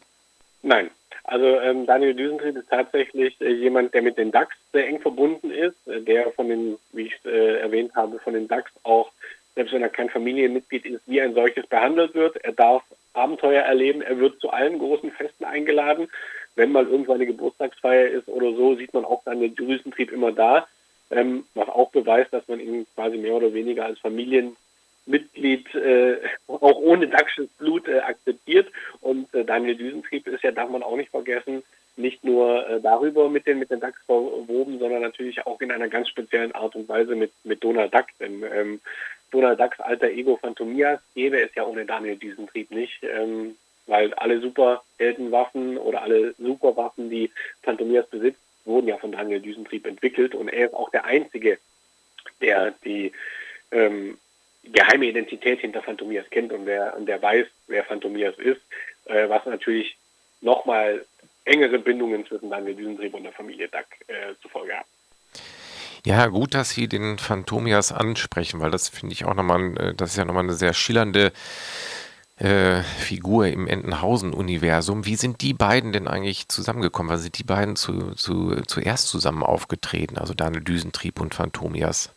Nein, also ähm, Daniel Düsentrieb ist tatsächlich äh, jemand, der mit den DAX sehr eng verbunden ist, äh, der von den, wie ich äh, erwähnt habe, von den DAX auch, selbst wenn er kein Familienmitglied ist, wie ein solches behandelt wird. Er darf Abenteuer erleben, er wird zu allen großen Festen eingeladen. Wenn mal irgendwo eine Geburtstagsfeier ist oder so, sieht man auch Daniel Düsentrieb immer da, ähm, was auch beweist, dass man ihn quasi mehr oder weniger als Familien Mitglied äh, auch ohne Daxches Blut äh, akzeptiert. Und äh, Daniel Düsentrieb ist ja, darf man auch nicht vergessen, nicht nur äh, darüber mit den, mit den DAX verwoben, sondern natürlich auch in einer ganz speziellen Art und Weise mit, mit Donald Duck. Denn ähm, Donald Ducks alter Ego Phantomias gäbe es ja ohne Daniel Düsentrieb nicht. Ähm, weil alle Superheldenwaffen oder alle Superwaffen, die Phantomias besitzt, wurden ja von Daniel Düsentrieb entwickelt und er ist auch der Einzige, der die ähm, geheime Identität hinter Phantomias kennt und der, und der weiß, wer Phantomias ist, äh, was natürlich nochmal engere Bindungen zwischen Daniel Düsentrieb und der Familie Duck äh, zur Folge hat. Ja, gut, dass Sie den Phantomias ansprechen, weil das finde ich auch nochmal, äh, das ist ja nochmal eine sehr schillernde äh, Figur im Entenhausen-Universum. Wie sind die beiden denn eigentlich zusammengekommen? Wann sind die beiden zu, zu, zuerst zusammen aufgetreten, also Daniel Düsentrieb und Phantomias?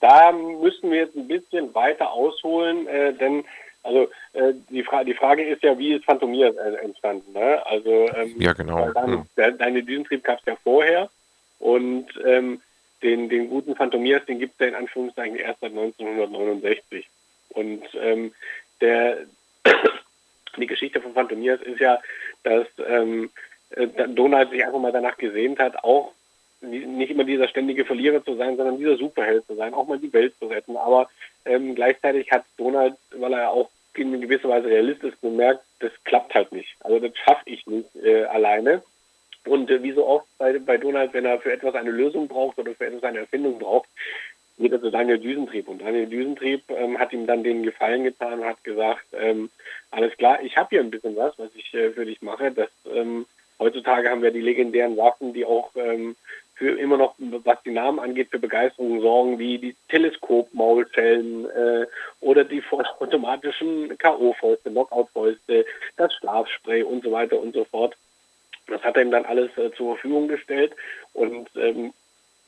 Da müssen wir jetzt ein bisschen weiter ausholen, äh, denn also äh, die, Fra die Frage ist ja, wie ist Phantomias äh, entstanden? Ne? Also ähm, ja genau. Deine, ja. deine Düsentrieb gab es ja vorher und ähm, den, den guten Phantomias, den gibt es ja in Anführungszeichen erst seit 1969. Und ähm, der, die Geschichte von Phantomias ist ja, dass ähm, äh, Donald sich einfach mal danach gesehnt hat, auch nicht immer dieser ständige Verlierer zu sein, sondern dieser Superheld zu sein, auch mal die Welt zu retten. Aber ähm, gleichzeitig hat Donald, weil er auch in gewisser Weise Realist ist, bemerkt, das klappt halt nicht. Also das schaffe ich nicht äh, alleine. Und äh, wie so oft bei, bei Donald, wenn er für etwas eine Lösung braucht oder für etwas eine Erfindung braucht, geht er zu Daniel Düsentrieb. Und Daniel Düsentrieb ähm, hat ihm dann den Gefallen getan und hat gesagt, ähm, alles klar, ich habe hier ein bisschen was, was ich äh, für dich mache. Das, ähm, heutzutage haben wir die legendären Waffen, die auch ähm, für immer noch, was die Namen angeht, für Begeisterung sorgen, wie die Teleskop-Maulschellen äh, oder die vollautomatischen K.O.-Fäuste, Knockout-Fäuste, das Schlafspray und so weiter und so fort. Das hat er ihm dann alles äh, zur Verfügung gestellt und ähm,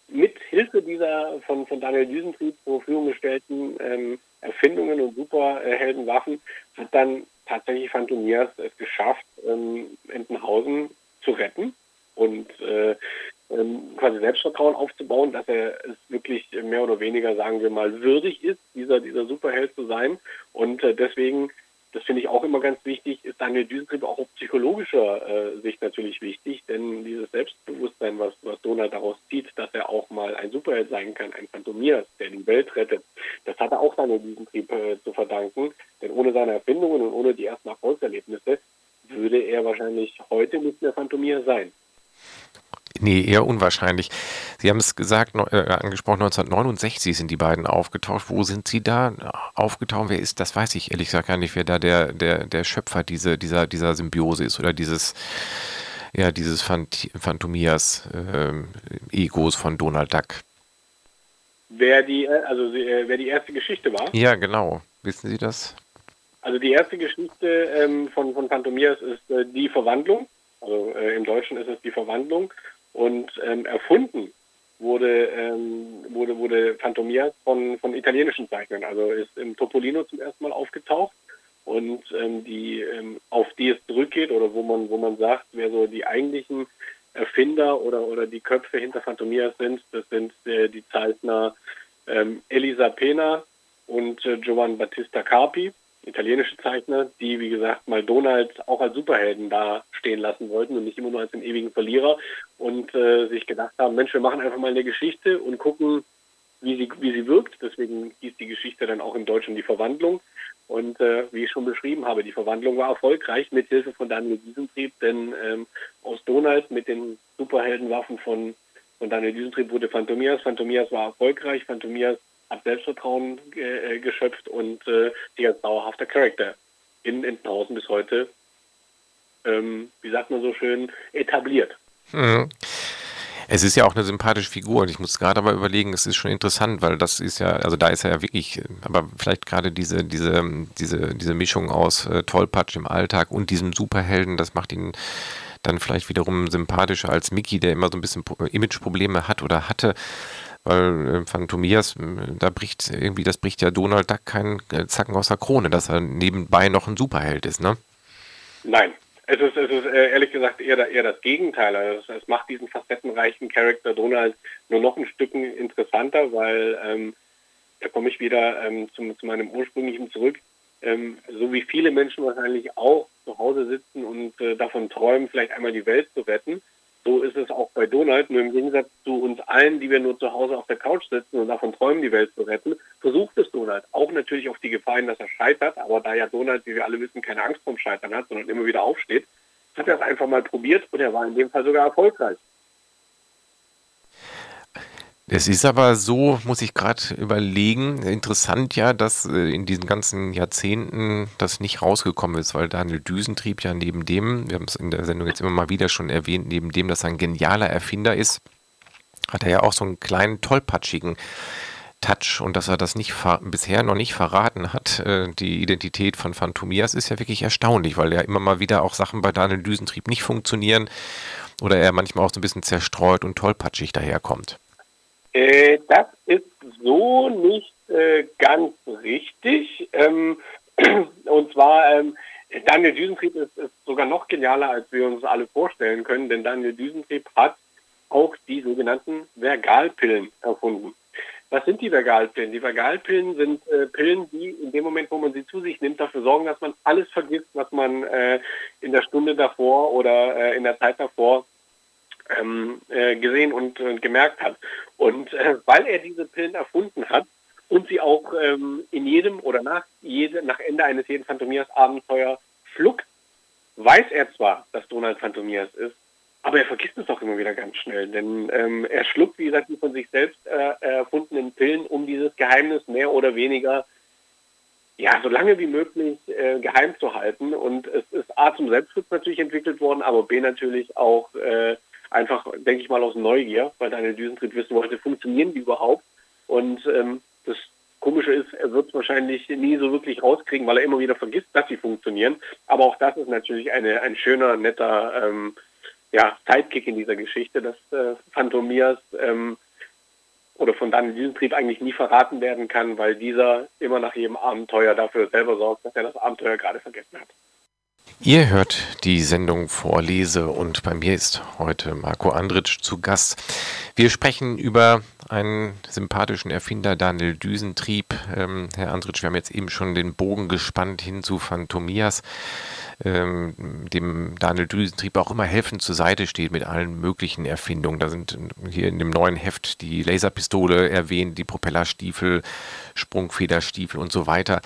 mit Hilfe dieser von, von Daniel Düsentrieb zur Verfügung gestellten ähm, Erfindungen und Superheldenwaffen hat dann tatsächlich Phantomias es geschafft, ähm, Entenhausen zu retten und äh, quasi Selbstvertrauen aufzubauen, dass er es wirklich mehr oder weniger, sagen wir mal, würdig ist, dieser, dieser Superheld zu sein. Und äh, deswegen, das finde ich auch immer ganz wichtig, ist Daniel Düsentrieb auch auf psychologischer äh, Sicht natürlich wichtig, denn dieses Selbstbewusstsein, was, was Donald daraus zieht, dass er auch mal ein Superheld sein kann, ein Phantomias, der die Welt rettet, das hat er auch Daniel Düsentrieb äh, zu verdanken, denn ohne seine Erfindungen und ohne die ersten Erfolgserlebnisse würde er wahrscheinlich heute nicht mehr Phantomias sein. Nee, eher unwahrscheinlich. Sie haben es gesagt, äh, angesprochen, 1969 sind die beiden aufgetaucht. Wo sind sie da aufgetaucht? Wer ist, das weiß ich ehrlich gesagt gar nicht, wer da der, der, der Schöpfer diese, dieser, dieser Symbiose ist oder dieses, ja, dieses Phant Phantomias äh, Egos von Donald Duck. Wer die, äh, also äh, wer die erste Geschichte war? Ja, genau. Wissen Sie das? Also die erste Geschichte ähm, von, von Phantomias ist äh, die Verwandlung. Also äh, im Deutschen ist es die Verwandlung. Und ähm, erfunden wurde, ähm, wurde, wurde Phantomias von, von italienischen Zeichnern. Also ist im Topolino zum ersten Mal aufgetaucht und ähm, die, ähm, auf die es zurückgeht oder wo man, wo man sagt, wer so die eigentlichen Erfinder oder, oder die Köpfe hinter Phantomias sind, das sind äh, die Zeichner ähm, Elisa Pena und äh, Giovan Battista Carpi italienische Zeichner, die, wie gesagt, mal Donald auch als Superhelden da stehen lassen wollten und nicht immer nur als den ewigen Verlierer und äh, sich gedacht haben, Mensch, wir machen einfach mal eine Geschichte und gucken, wie sie, wie sie wirkt. Deswegen hieß die Geschichte dann auch im Deutschen die Verwandlung. Und äh, wie ich schon beschrieben habe, die Verwandlung war erfolgreich mit Hilfe von Daniel Düsentrieb, denn ähm, aus Donald mit den Superheldenwaffen von, von Daniel Düsentrieb wurde Phantomias. Phantomias war erfolgreich. Phantomias hat Selbstvertrauen äh, geschöpft und äh, sich als dauerhafter Charakter in Entenhausen bis heute, ähm, wie sagt man so schön, etabliert. Mhm. Es ist ja auch eine sympathische Figur und ich muss gerade aber überlegen, es ist schon interessant, weil das ist ja, also da ist er ja wirklich, aber vielleicht gerade diese, diese, diese, diese Mischung aus äh, Tollpatsch im Alltag und diesem Superhelden, das macht ihn dann vielleicht wiederum sympathischer als Mickey, der immer so ein bisschen Imageprobleme hat oder hatte weil äh, Phantomias, da bricht irgendwie, das bricht ja Donald Duck keinen äh, Zacken aus der Krone, dass er nebenbei noch ein Superheld ist, ne? Nein. Es ist, es ist äh, ehrlich gesagt eher, eher das Gegenteil. Also es, macht diesen facettenreichen Charakter Donald nur noch ein Stück interessanter, weil ähm, da komme ich wieder ähm, zum, zu meinem ursprünglichen zurück. Ähm, so wie viele Menschen wahrscheinlich auch zu Hause sitzen und äh, davon träumen, vielleicht einmal die Welt zu retten, So ist es auch bei Donald. Nur im Gegensatz zu uns allen, die wir nur zu Hause auf der Couch sitzen und davon träumen, die Welt zu retten, versucht es Donald. Auch natürlich auf die Gefahren, dass er scheitert. Aber da ja Donald, wie wir alle wissen, keine Angst vorm Scheitern hat, sondern immer wieder aufsteht, hat er es einfach mal probiert und er war in dem Fall sogar erfolgreich. Es ist aber so, muss ich gerade überlegen, interessant ja, dass äh, in diesen ganzen Jahrzehnten das nicht rausgekommen ist, weil Daniel Düsentrieb ja neben dem, wir haben es in der Sendung jetzt immer mal wieder schon erwähnt, neben dem, dass er ein genialer Erfinder ist, hat er ja auch so einen kleinen tollpatschigen Touch und dass er das nicht bisher noch nicht verraten hat, äh, die Identität von Phantomias ist ja wirklich erstaunlich, weil ja immer mal wieder auch Sachen bei Daniel Düsentrieb nicht funktionieren oder er manchmal auch so ein bisschen zerstreut und tollpatschig daherkommt. Äh, das ist so nicht äh, ganz richtig. Ähm, und zwar, ähm, Daniel Düsentrieb ist, ist, sogar noch genialer, als wir uns alle vorstellen können, denn Daniel Düsentrieb hat auch die sogenannten Vergalpillen erfunden. Was sind die Vergalpillen? Die Vergalpillen sind äh, Pillen, die in dem Moment, wo man sie zu sich nimmt, dafür sorgen, dass man alles vergisst, was man äh, in der Stunde davor oder äh, in der Zeit davor ähm, äh, gesehen und, und, gemerkt hat. Und äh, weil er diese Pillen erfunden hat und sie auch ähm, in jedem oder nach, jede, nach Ende eines jeden Phantomias-Abenteuer schluckt, weiß er zwar, dass Donald Phantomias ist, aber er vergisst es auch immer wieder ganz schnell, denn ähm, er schluckt, wie gesagt, die von sich selbst äh, erfundenen Pillen, um dieses Geheimnis mehr oder weniger ja, so lange wie möglich äh, geheim zu halten. Und es ist A zum Selbstschutz natürlich entwickelt worden, aber B natürlich auch äh, einfach, denke ich mal, aus Neugier, weil Daniel Düsentritt wissen wollte, funktionieren die überhaupt? Und ähm, das Komische ist, er wird es wahrscheinlich nie so wirklich rauskriegen, weil er immer wieder vergisst, dass sie funktionieren. Aber auch das ist natürlich eine, ein schöner, netter ähm, ja, Sidekick in dieser Geschichte, dass äh, Phantomias ähm, oder von Daniel Düsentrieb eigentlich nie verraten werden kann, weil dieser immer nach jedem Abenteuer dafür selber sorgt, dass er das Abenteuer gerade vergessen hat. Ihr hört die Sendung Vorlese und bei mir ist heute Marco Andritsch zu Gast. Wir sprechen über einen sympathischen Erfinder, Daniel Düsentrieb. Ähm, Herr Andritsch, wir haben jetzt eben schon den Bogen gespannt hin zu Phantomias ähm, dem Daniel Düsentrieb auch immer helfend zur Seite steht mit allen möglichen Erfindungen. Da sind hier in dem neuen Heft die Laserpistole erwähnt, die Propellerstiefel, Sprungfederstiefel und so weiter.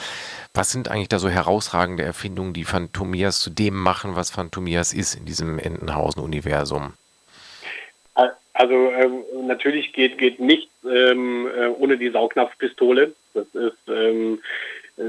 Was sind eigentlich da so herausragende Erfindungen, die Phantomias zu dem machen, was Phantomias ist in diesem Entenhausen-Universum? Also ähm, natürlich geht, geht nichts ähm, äh, ohne die Saugnapfpistole. Das ist ähm,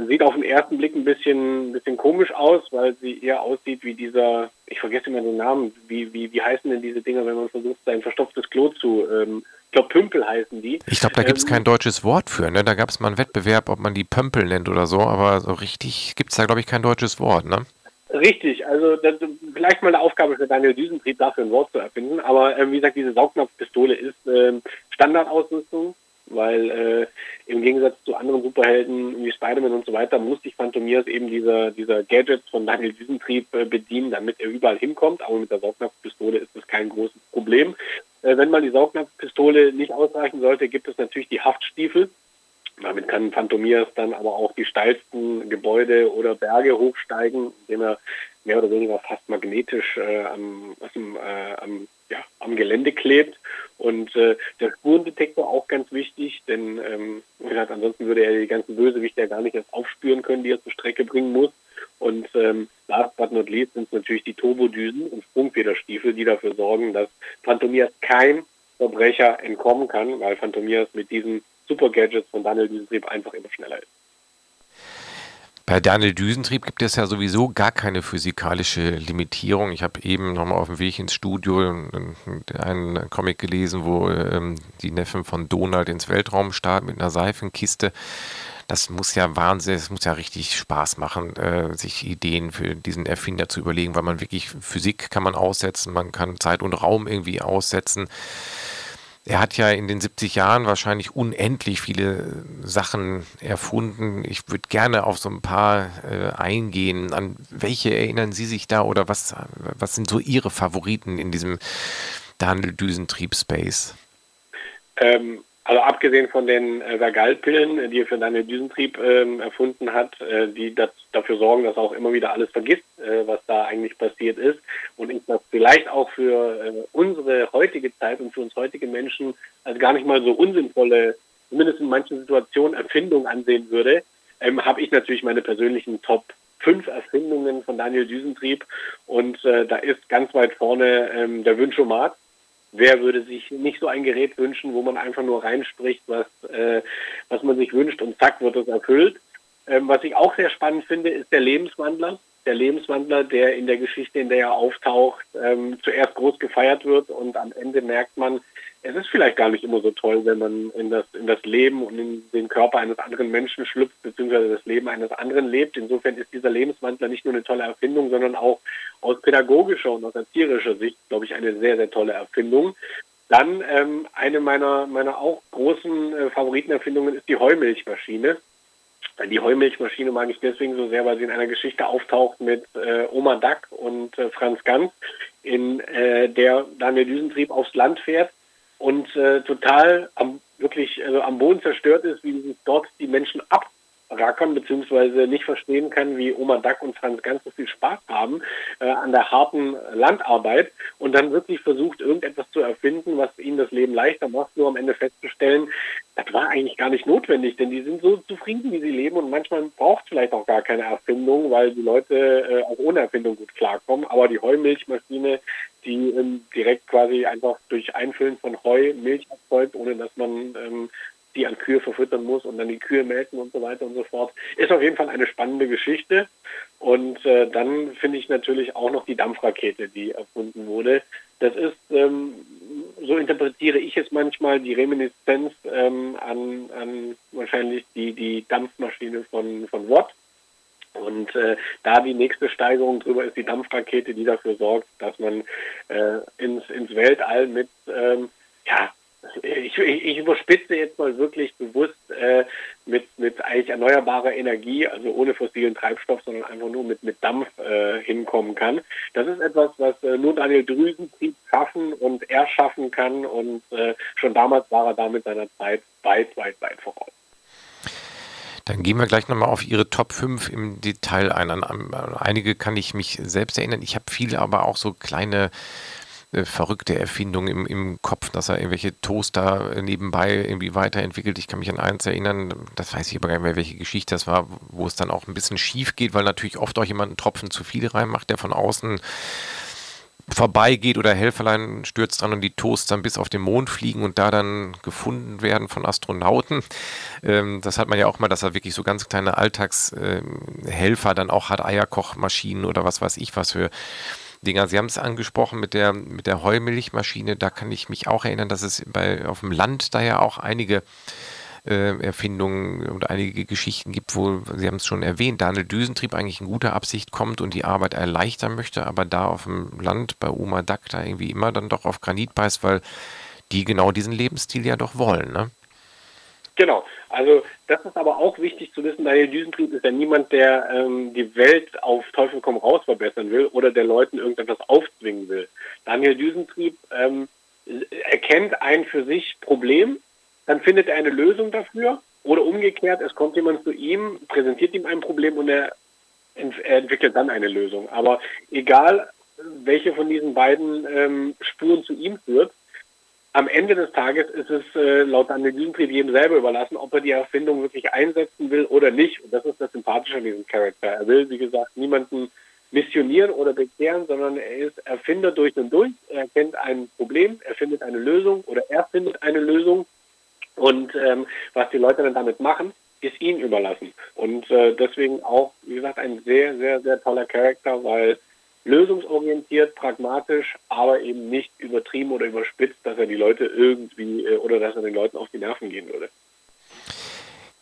Sieht auf den ersten Blick ein bisschen, bisschen komisch aus, weil sie eher aussieht wie dieser, ich vergesse immer den Namen, wie, wie, wie heißen denn diese Dinger, wenn man versucht, ein verstopftes Klo zu, ähm, ich glaube Pümpel heißen die. Ich glaube, da gibt es ähm, kein deutsches Wort für, ne? Da gab es mal einen Wettbewerb, ob man die Pömpel nennt oder so, aber so richtig gibt es da, glaube ich, kein deutsches Wort, ne? Richtig, also das, vielleicht mal eine Aufgabe für Daniel Düsentrieb, dafür ein Wort zu erfinden. Aber äh, wie gesagt, diese Saugnapfpistole ist äh, Standardausrüstung weil äh, im Gegensatz zu anderen Superhelden wie Spider-Man und so weiter muss sich Phantomias eben dieser, dieser Gadgets von Daniel Düsentrieb äh, bedienen, damit er überall hinkommt. Aber mit der Saugnapfpistole ist das kein großes Problem. Äh, wenn mal die Saugnapfpistole nicht ausreichen sollte, gibt es natürlich die Haftstiefel. Damit kann Phantomias dann aber auch die steilsten Gebäude oder Berge hochsteigen, indem er mehr oder weniger fast magnetisch äh, am, am, äh, am, ja, am Gelände klebt. Und äh, der Spurendetektor auch ganz wichtig, denn ähm, wie gesagt, ansonsten würde er die ganzen Bösewichte ja gar nicht erst aufspüren können, die er zur Strecke bringen muss. Und ähm, last but not least sind es natürlich die Turbodüsen und Sprungfederstiefel, die dafür sorgen, dass Phantomias kein Verbrecher entkommen kann, weil Phantomias mit diesen Super Gadgets von Daniel Düsentrieb einfach immer schneller ist. Bei Daniel Düsentrieb gibt es ja sowieso gar keine physikalische Limitierung. Ich habe eben nochmal auf dem Weg ins Studio einen Comic gelesen, wo ähm, die Neffen von Donald ins Weltraum starten mit einer Seifenkiste. Das muss ja Wahnsinn, es muss ja richtig Spaß machen, äh, sich Ideen für diesen Erfinder zu überlegen, weil man wirklich Physik kann man aussetzen, man kann Zeit und Raum irgendwie aussetzen. Er hat ja in den 70 Jahren wahrscheinlich unendlich viele Sachen erfunden. Ich würde gerne auf so ein paar äh, eingehen. An welche erinnern Sie sich da oder was, was sind so Ihre Favoriten in diesem Daniel Düsentrieb Space? Ähm, Also abgesehen von den äh, Vergalpillen, die er für Daniel Düsentrieb ähm, erfunden hat, äh, die das, dafür sorgen, dass er auch immer wieder alles vergisst, äh, was da eigentlich passiert ist. Und das vielleicht auch für äh, unsere heutige Zeit und für uns heutige Menschen als gar nicht mal so unsinnvolle, zumindest in manchen Situationen, Erfindung ansehen würde, ähm, habe ich natürlich meine persönlichen Top fünf Erfindungen von Daniel Düsentrieb. Und äh, da ist ganz weit vorne ähm, der Wünschomat wer würde sich nicht so ein Gerät wünschen, wo man einfach nur reinspricht, was, äh, was man sich wünscht und zack wird es erfüllt. Ähm, was ich auch sehr spannend finde, ist der Lebenswandler. Der Lebenswandler, der in der Geschichte, in der er auftaucht, ähm, zuerst groß gefeiert wird und am Ende merkt man, es ist vielleicht gar nicht immer so toll, wenn man in das, in das Leben und in den Körper eines anderen Menschen schlüpft, beziehungsweise das Leben eines anderen lebt. Insofern ist dieser Lebenswandler nicht nur eine tolle Erfindung, sondern auch aus pädagogischer und aus erzieherischer Sicht, glaube ich, eine sehr, sehr tolle Erfindung. Dann ähm, eine meiner, meiner auch großen äh, Favoritenerfindungen ist die Heumilchmaschine. Die Heumilchmaschine mag ich deswegen so sehr, weil sie in einer Geschichte auftaucht mit äh, Oma Dack und äh, Franz Ganz, in äh, der Daniel Düsentrieb aufs Land fährt und äh, total am wirklich also am Boden zerstört ist, wie sich dort die Menschen ab rackern beziehungsweise nicht verstehen kann, wie Oma Dack und Franz ganz so viel Spaß haben äh, an der harten Landarbeit und dann wirklich versucht, irgendetwas zu erfinden, was ihnen das Leben leichter macht, nur am Ende festzustellen, das war eigentlich gar nicht notwendig, denn die sind so zufrieden, wie sie leben und manchmal braucht vielleicht auch gar keine Erfindung, weil die Leute äh, auch ohne Erfindung gut klarkommen. Aber die Heumilchmaschine, die ähm, direkt quasi einfach durch Einfüllen von Heu Milch erzeugt, ohne dass man ähm, die an Kühe verfüttern muss und dann die Kühe melken und so weiter und so fort. Ist auf jeden Fall eine spannende Geschichte. Und äh, dann finde ich natürlich auch noch die Dampfrakete, die erfunden wurde. Das ist, ähm, so interpretiere ich es manchmal, die Reminiszenz ähm, an, an wahrscheinlich die, die Dampfmaschine von, von Watt. Und äh, da die nächste Steigerung drüber ist die Dampfrakete, die dafür sorgt, dass man äh, ins, ins Weltall mit ähm, ja, ich, ich, überspitze jetzt mal wirklich bewusst äh, mit, mit eigentlich erneuerbarer Energie, also ohne fossilen Treibstoff, sondern einfach nur mit, mit Dampf äh, hinkommen kann. Das ist etwas, was äh, nur Daniel Drüsentrieb schaffen und er schaffen kann und äh, schon damals war er damit seiner Zeit weit, weit, weit voraus. Dann gehen wir gleich nochmal auf Ihre Top 5 im Detail ein. An einige kann ich mich selbst erinnern. Ich habe viele aber auch so kleine äh, verrückte Erfindung im, im Kopf, dass er irgendwelche Toaster nebenbei irgendwie weiterentwickelt. Ich kann mich an eins erinnern, das weiß ich aber gar nicht mehr, welche Geschichte das war, wo es dann auch ein bisschen schief geht, weil natürlich oft auch jemand einen Tropfen zu viel reinmacht, der von außen vorbeigeht oder Helferlein stürzt dran und die Toasts dann bis auf den Mond fliegen und da dann gefunden werden von Astronauten. Ähm, das hat man ja auch mal, dass er wirklich so ganz kleine Alltagshelfer äh, dann auch hat, Eierkochmaschinen oder was weiß ich was für Dinger. Sie haben es angesprochen mit der, mit der Heumilchmaschine. Da kann ich mich auch erinnern, dass es bei, auf dem Land da ja auch einige äh, Erfindungen und einige Geschichten gibt, wo, Sie haben es schon erwähnt, Daniel Düsentrieb eigentlich in guter Absicht kommt und die Arbeit erleichtern möchte, aber da auf dem Land bei Oma Dack da irgendwie immer dann doch auf Granit beißt, weil die genau diesen Lebensstil ja doch wollen, ne? Genau. Also das ist aber auch wichtig zu wissen. Daniel Düsentrieb ist ja niemand, der ähm, die Welt auf Teufel komm raus verbessern will oder der Leuten irgendetwas aufzwingen will. Daniel Düsentrieb ähm, erkennt ein für sich Problem, dann findet er eine Lösung dafür oder umgekehrt, es kommt jemand zu ihm, präsentiert ihm ein Problem und er, ent er entwickelt dann eine Lösung. Aber egal, welche von diesen beiden ähm, Spuren zu ihm führt, am Ende des Tages ist es äh, laut Analysentrieb jedem selber überlassen, ob er die Erfindung wirklich einsetzen will oder nicht. Und das ist das Sympathische an diesem Charakter. Er will, wie gesagt, niemanden missionieren oder bekehren, sondern er ist Erfinder durch und durch. Er kennt ein Problem, er findet eine Lösung oder er findet eine Lösung. Und ähm, was die Leute dann damit machen, ist ihm überlassen. Und äh, deswegen auch, wie gesagt, ein sehr, sehr, sehr toller Charakter, weil lösungsorientiert, pragmatisch, aber eben nicht übertrieben oder überspitzt, dass er die Leute irgendwie äh, oder dass er den Leuten auf die Nerven gehen würde.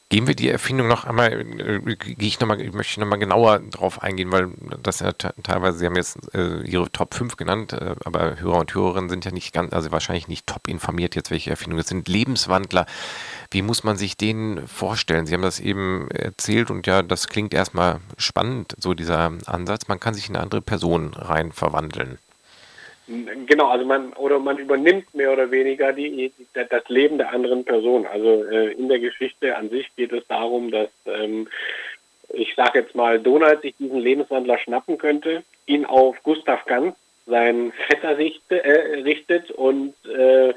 Gehen wir die Erfindung noch einmal, äh, gehe ich nochmal, möchte nochmal genauer drauf eingehen, weil das ja teilweise, Sie haben jetzt äh, Ihre Top 5 genannt, äh, aber Hörer und Hörerinnen sind ja nicht ganz, also wahrscheinlich nicht top informiert jetzt, welche Erfindungen. Das sind Lebenswandler. Wie muss man sich denen vorstellen? Sie haben das eben erzählt und ja, das klingt erstmal spannend, so dieser Ansatz. Man kann sich in eine andere Person rein verwandeln. Genau, also man oder man übernimmt mehr oder weniger die, die das Leben der anderen Person. Also äh, in der Geschichte an sich geht es darum, dass ähm, ich sage jetzt mal, Donald sich diesen Lebenswandler schnappen könnte, ihn auf Gustav Ganz, seinen Vetter richte, äh, richtet und äh,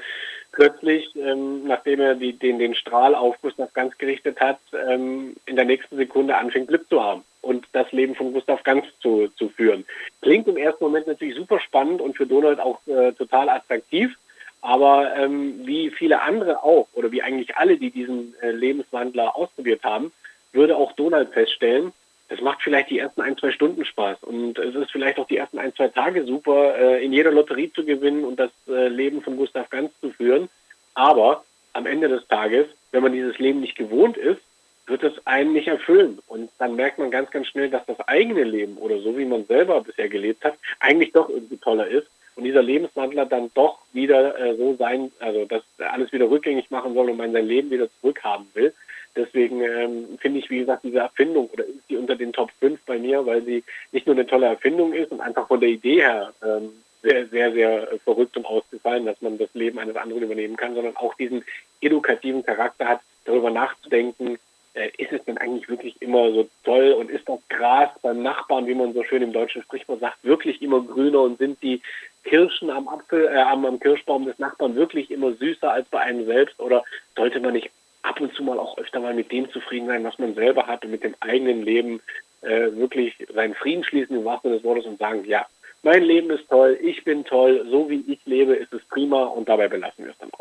plötzlich, ähm, nachdem er die, den, den Strahl auf Gustav Ganz gerichtet hat, ähm, in der nächsten Sekunde anfängt Glück zu haben und das Leben von Gustav Ganz zu, zu führen. Klingt im ersten Moment natürlich super spannend und für Donald auch äh, total attraktiv. Aber ähm, wie viele andere auch, oder wie eigentlich alle, die diesen äh, Lebenswandler ausprobiert haben, würde auch Donald feststellen, es macht vielleicht die ersten ein, zwei Stunden Spaß und es ist vielleicht auch die ersten ein, zwei Tage super, äh, in jeder Lotterie zu gewinnen und das äh, Leben von Gustav Ganz zu führen. Aber am Ende des Tages, wenn man dieses Leben nicht gewohnt ist, wird es einen nicht erfüllen. Und dann merkt man ganz, ganz schnell, dass das eigene Leben oder so, wie man selber bisher gelebt hat, eigentlich doch irgendwie toller ist. Und dieser Lebenswandler dann doch wieder äh, so sein, also dass alles wieder rückgängig machen soll und man sein Leben wieder zurückhaben will. Deswegen ähm, finde ich, wie gesagt, diese Erfindung oder ist sie unter den Top 5 bei mir, weil sie nicht nur eine tolle Erfindung ist und einfach von der Idee her ähm, sehr, sehr, sehr verrückt und ausgefallen, dass man das Leben eines anderen übernehmen kann, sondern auch diesen edukativen Charakter hat, darüber nachzudenken, äh, ist es denn eigentlich wirklich immer so toll und ist das Gras beim Nachbarn, wie man so schön im deutschen Sprichwort sagt, wirklich immer grüner und sind die Kirschen am Apfel, äh, am, am Kirschbaum des Nachbarn wirklich immer süßer als bei einem selbst oder sollte man nicht ab und zu mal auch öfter mal mit dem zufrieden sein, was man selber hat und mit dem eigenen Leben äh, wirklich seinen Frieden schließen im wahrsten des Wortes und sagen, ja, mein Leben ist toll, ich bin toll, so wie ich lebe, ist es prima und dabei belassen wir es dann auch.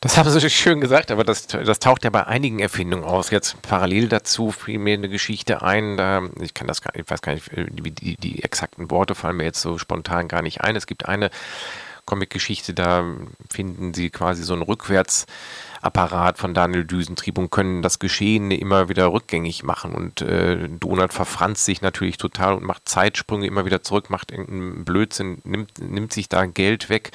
Das haben Sie schön gesagt, aber das, das taucht ja bei einigen Erfindungen aus. Jetzt parallel dazu fiel mir eine Geschichte ein, da, ich kann das gar ich weiß gar nicht, die, die, die exakten Worte fallen mir jetzt so spontan gar nicht ein. Es gibt eine Comic-Geschichte, da finden Sie quasi so einen Rückwärtsapparat von Daniel Düsentrieb und können das Geschehene immer wieder rückgängig machen. Und äh, Donald verfranst sich natürlich total und macht Zeitsprünge immer wieder zurück, macht irgendeinen Blödsinn, nimmt, nimmt sich da Geld weg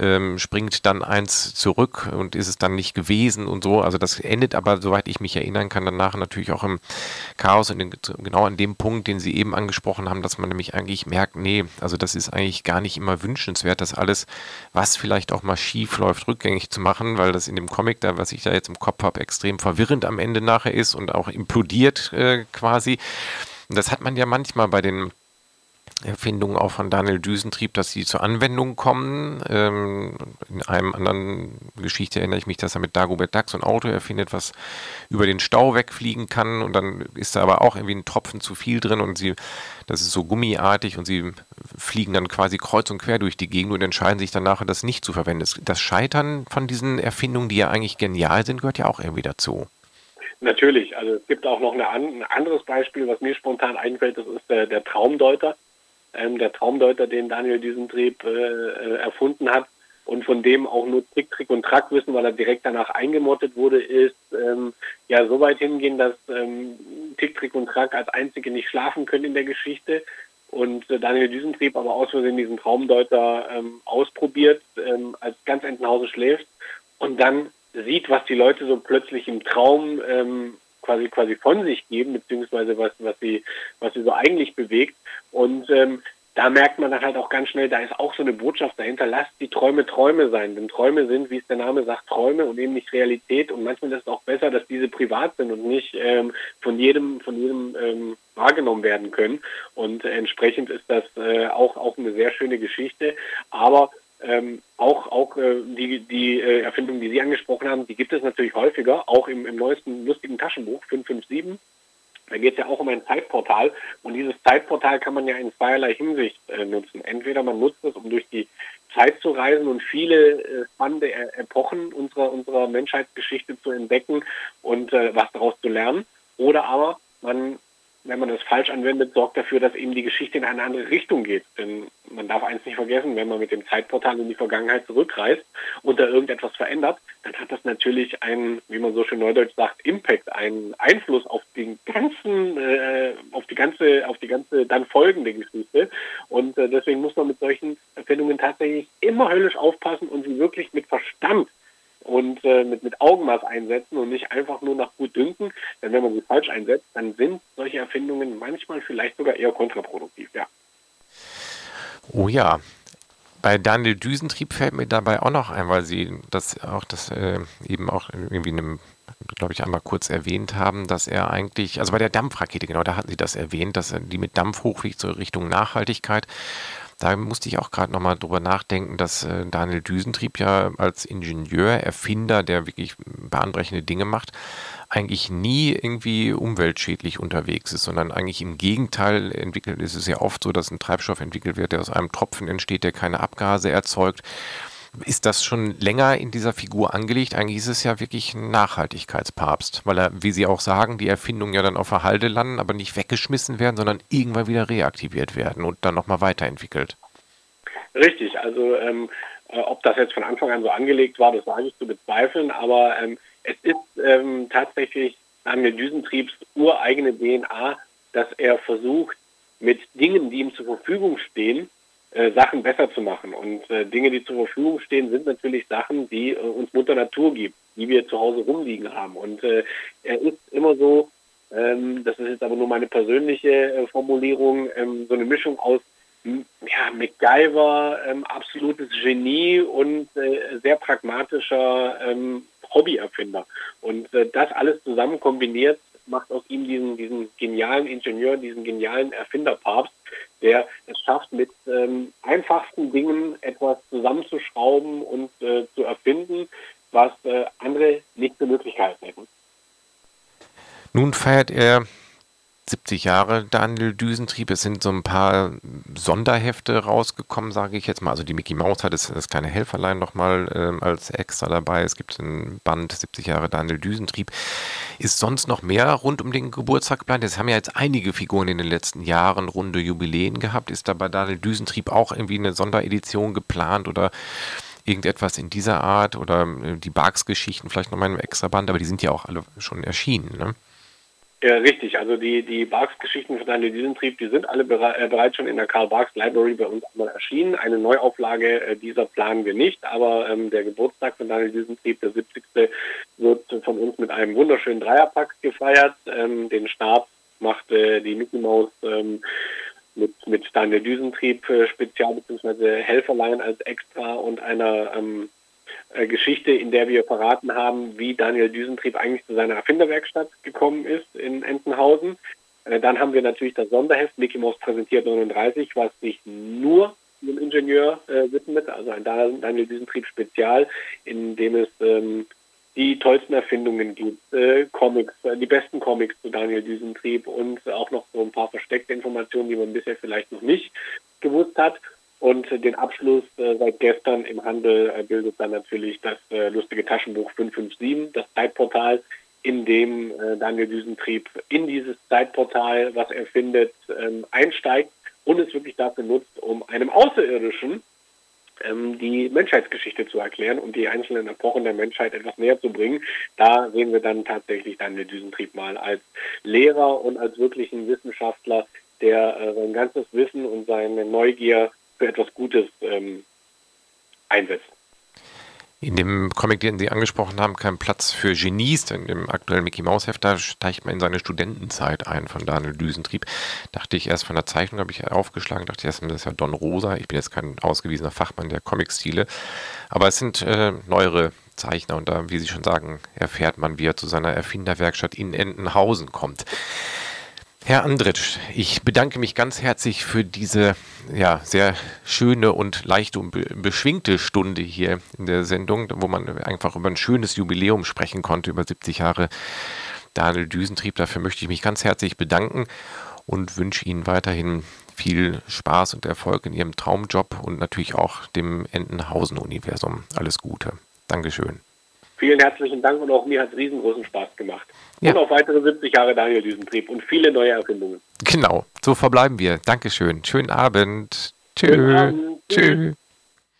ähm, springt dann eins zurück und ist es dann nicht gewesen und so. Also das endet aber, soweit ich mich erinnern kann, danach natürlich auch im Chaos und in, genau an dem Punkt, den Sie eben angesprochen haben, dass man nämlich eigentlich merkt, nee, also das ist eigentlich gar nicht immer wünschenswert, das alles, was vielleicht auch mal schief läuft, rückgängig zu machen, weil das in dem Comic da, was ich da jetzt im Kopf habe, extrem verwirrend am Ende nachher ist und auch implodiert äh, quasi. Und das hat man ja manchmal bei den Erfindungen auch von Daniel Düsentrieb, dass sie zur Anwendung kommen. Ähm, in einem anderen Geschichte erinnere ich mich, dass er mit Dagobert Duck ein Auto erfindet, was über den Stau wegfliegen kann und dann ist da aber auch irgendwie ein Tropfen zu viel drin und sie, das ist so gummiartig und sie fliegen dann quasi kreuz und quer durch die Gegend und entscheiden sich dann nachher, das nicht zu verwenden. Das Scheitern von diesen Erfindungen, die ja eigentlich genial sind, gehört ja auch irgendwie dazu. Natürlich, also es gibt auch noch eine, ein anderes Beispiel, was mir spontan einfällt, das ist der, der Traumdeuter ähm, der Traumdeuter, den Daniel Düsentrieb äh, äh, erfunden hat und von dem auch nur Trick, Trick und Track wissen, weil er direkt danach eingemottet wurde, ist ähm, ja so weit hingehen, dass ähm, Tick, Trick und Track als einzige nicht schlafen können in der Geschichte und äh, Daniel Düsentrieb aber aus Versehen diesen Traumdeuter ähm, ausprobiert, ähm, als ganz Entenhausen schläft und dann sieht, was die Leute so plötzlich im Traum ähm, quasi quasi von sich geben, beziehungsweise was, was sie, was sie so eigentlich bewegt. Und ähm, da merkt man dann halt auch ganz schnell, da ist auch so eine Botschaft dahinter, lasst die Träume Träume sein. Denn Träume sind, wie es der Name sagt, Träume und eben nicht Realität. Und manchmal ist es auch besser, dass diese privat sind und nicht ähm, von jedem, von jedem ähm, wahrgenommen werden können. Und äh, entsprechend ist das äh, auch, auch eine sehr schöne Geschichte. Aber ähm, auch auch äh, die, die äh, Erfindungen, die Sie angesprochen haben, die gibt es natürlich häufiger, auch im, im neuesten lustigen Taschenbuch 557. Da geht es ja auch um ein Zeitportal und dieses Zeitportal kann man ja in zweierlei Hinsicht äh, nutzen. Entweder man nutzt es, um durch die Zeit zu reisen und viele äh, spannende Epochen unserer, unserer Menschheitsgeschichte zu entdecken und äh, was daraus zu lernen. Oder aber man wenn man das falsch anwendet, sorgt dafür, dass eben die Geschichte in eine andere Richtung geht. Denn man darf eins nicht vergessen, wenn man mit dem Zeitportal in die Vergangenheit zurückreist und da irgendetwas verändert, dann hat das natürlich einen, wie man so schön neudeutsch sagt, Impact, einen Einfluss auf den ganzen, äh, auf die ganze, auf die ganze dann folgende Geschichte. Und äh, deswegen muss man mit solchen Erfindungen tatsächlich immer höllisch aufpassen und sie wirklich mit Verstand und äh, mit, mit Augenmaß einsetzen und nicht einfach nur nach gut dünken. Denn wenn man sie falsch einsetzt, dann sind solche Erfindungen manchmal vielleicht sogar eher kontraproduktiv, ja. Oh ja. Bei Daniel Düsentrieb fällt mir dabei auch noch ein, weil Sie das auch das äh, eben auch irgendwie in einem glaube ich, einmal kurz erwähnt haben, dass er eigentlich, also bei der Dampfrakete, genau, da hatten Sie das erwähnt, dass die mit Dampf hochfliegt, so Richtung Nachhaltigkeit. Da musste ich auch gerade nochmal drüber nachdenken, dass äh, Daniel Düsentrieb ja als Ingenieur, Erfinder, der wirklich bahnbrechende Dinge macht, eigentlich nie irgendwie umweltschädlich unterwegs ist, sondern eigentlich im Gegenteil entwickelt. Ist es ja oft so, dass ein Treibstoff entwickelt wird, der aus einem Tropfen entsteht, der keine Abgase erzeugt ist das schon länger in dieser Figur angelegt? Eigentlich ist es ja wirklich ein Nachhaltigkeitspapst, weil er, wie Sie auch sagen, die Erfindungen ja dann auf der Halde landen, aber nicht weggeschmissen werden, sondern irgendwann wieder reaktiviert werden und dann nochmal weiterentwickelt. Richtig, also ähm, äh, ob das jetzt von Anfang an so angelegt war, das wage ich zu bezweifeln, aber ähm, es ist ähm, tatsächlich Daniel Düsentriebs ureigene DNA, dass er versucht, mit Dingen, die ihm zur Verfügung stehen, äh, Sachen besser zu machen. Und äh, Dinge, die zur Verfügung stehen, sind natürlich Sachen, die äh, uns Mutter Natur gibt, die wir zu Hause rumliegen haben. Und äh, er ist immer so, ähm, das ist jetzt aber nur meine persönliche äh, Formulierung, ähm, so eine Mischung aus ja, MacGyver, ähm, absolutes Genie und äh, sehr pragmatischer ähm, Hobbyerfinder. Und äh, das alles zusammen kombiniert macht aus ihm diesen, diesen genialen Ingenieur, diesen genialen Erfinderpapst, der es schafft, mit ähm, einfachsten Dingen etwas zusammenzuschrauben und äh, zu erfinden, was äh, andere nicht für Möglichkeiten hätten. Nun feiert er 70 Jahre Daniel Düsentrieb. Es sind so ein paar Sonderhefte rausgekommen, sage ich jetzt mal. Also die Mickey Mouse hat das, das kleine Helferlein nochmal ähm, als extra dabei. Es gibt ein Band 70 Jahre Daniel Düsentrieb. Ist sonst noch mehr rund um den Geburtstag geplant? Es haben ja jetzt einige Figuren in den letzten Jahren runde Jubiläen gehabt. Ist da bei Daniel Düsentrieb auch irgendwie eine Sonderedition geplant oder irgendetwas in dieser Art oder äh, die Barks-Geschichten vielleicht nochmal in einem extra Band, aber die sind ja auch alle schon erschienen, ne? Ja, richtig. Also die, die Barks-Geschichten von Daniel Düsentrieb, die sind alle bere äh, bereits schon in der Karl Barks Library bei uns einmal erschienen. Eine Neuauflage äh, dieser planen wir nicht, aber ähm, der Geburtstag von Daniel Düsentrieb, der 70. wird von uns mit einem wunderschönen Dreierpack gefeiert. Ähm, den Start macht äh, die Mickey Mouse ähm, mit, mit Daniel Düsentrieb äh, Spezial- bzw. Helferlein als Extra und einer ähm, äh, Geschichte, in der wir verraten haben, wie Daniel Düsentrieb eigentlich zu seiner Erfinderwerkstatt gekommen ist in Entenhausen. Äh, dann haben wir natürlich das Sonderheft Mickey Mouse präsentiert 39, was sich nur dem Ingenieur äh, widmet, also ein Daniel Düsentrieb Spezial, in dem es ähm, die tollsten Erfindungen gibt, äh, Comics, äh, die besten Comics zu Daniel Düsentrieb und auch noch so ein paar versteckte Informationen, die man bisher vielleicht noch nicht gewusst hat. Und den Abschluss äh, seit gestern im Handel äh, bildet dann natürlich das äh, lustige Taschenbuch 557, das Zeitportal, in dem äh, Daniel Düsentrieb in dieses Zeitportal, was er findet, ähm, einsteigt und es wirklich dafür nutzt, um einem Außerirdischen ähm, die Menschheitsgeschichte zu erklären und die einzelnen Epochen der Menschheit etwas näher zu bringen. Da sehen wir dann tatsächlich Daniel Düsentrieb mal als Lehrer und als wirklichen Wissenschaftler, der äh, sein ganzes Wissen und seine Neugier für etwas Gutes ähm, einsetzt. In dem Comic, den Sie angesprochen haben, kein Platz für Genies, denn im aktuellen Mickey Mouse Heft, da steigt man in seine Studentenzeit ein von Daniel Düsentrieb. Dachte ich erst von der Zeichnung, habe ich aufgeschlagen, dachte ich erst, das ist ja Don Rosa. Ich bin jetzt kein ausgewiesener Fachmann der Comic-Stile, aber es sind äh, neuere Zeichner und da, wie Sie schon sagen, erfährt man, wie er zu seiner Erfinderwerkstatt in Entenhausen kommt. Herr Andritsch, ich bedanke mich ganz herzlich für diese ja, sehr schöne und leichte und beschwingte Stunde hier in der Sendung, wo man einfach über ein schönes Jubiläum sprechen konnte, über 70 Jahre Daniel Düsentrieb. Dafür möchte ich mich ganz herzlich bedanken und wünsche Ihnen weiterhin viel Spaß und Erfolg in Ihrem Traumjob und natürlich auch dem Entenhausen-Universum. Alles Gute. Dankeschön. Vielen herzlichen Dank und auch mir hat es riesengroßen Spaß gemacht. Ja. Und auf weitere 70 Jahre Daniel Düsentrieb und viele neue Erfindungen. Genau, so verbleiben wir. Dankeschön. Schönen Abend. Tschö. Tschö.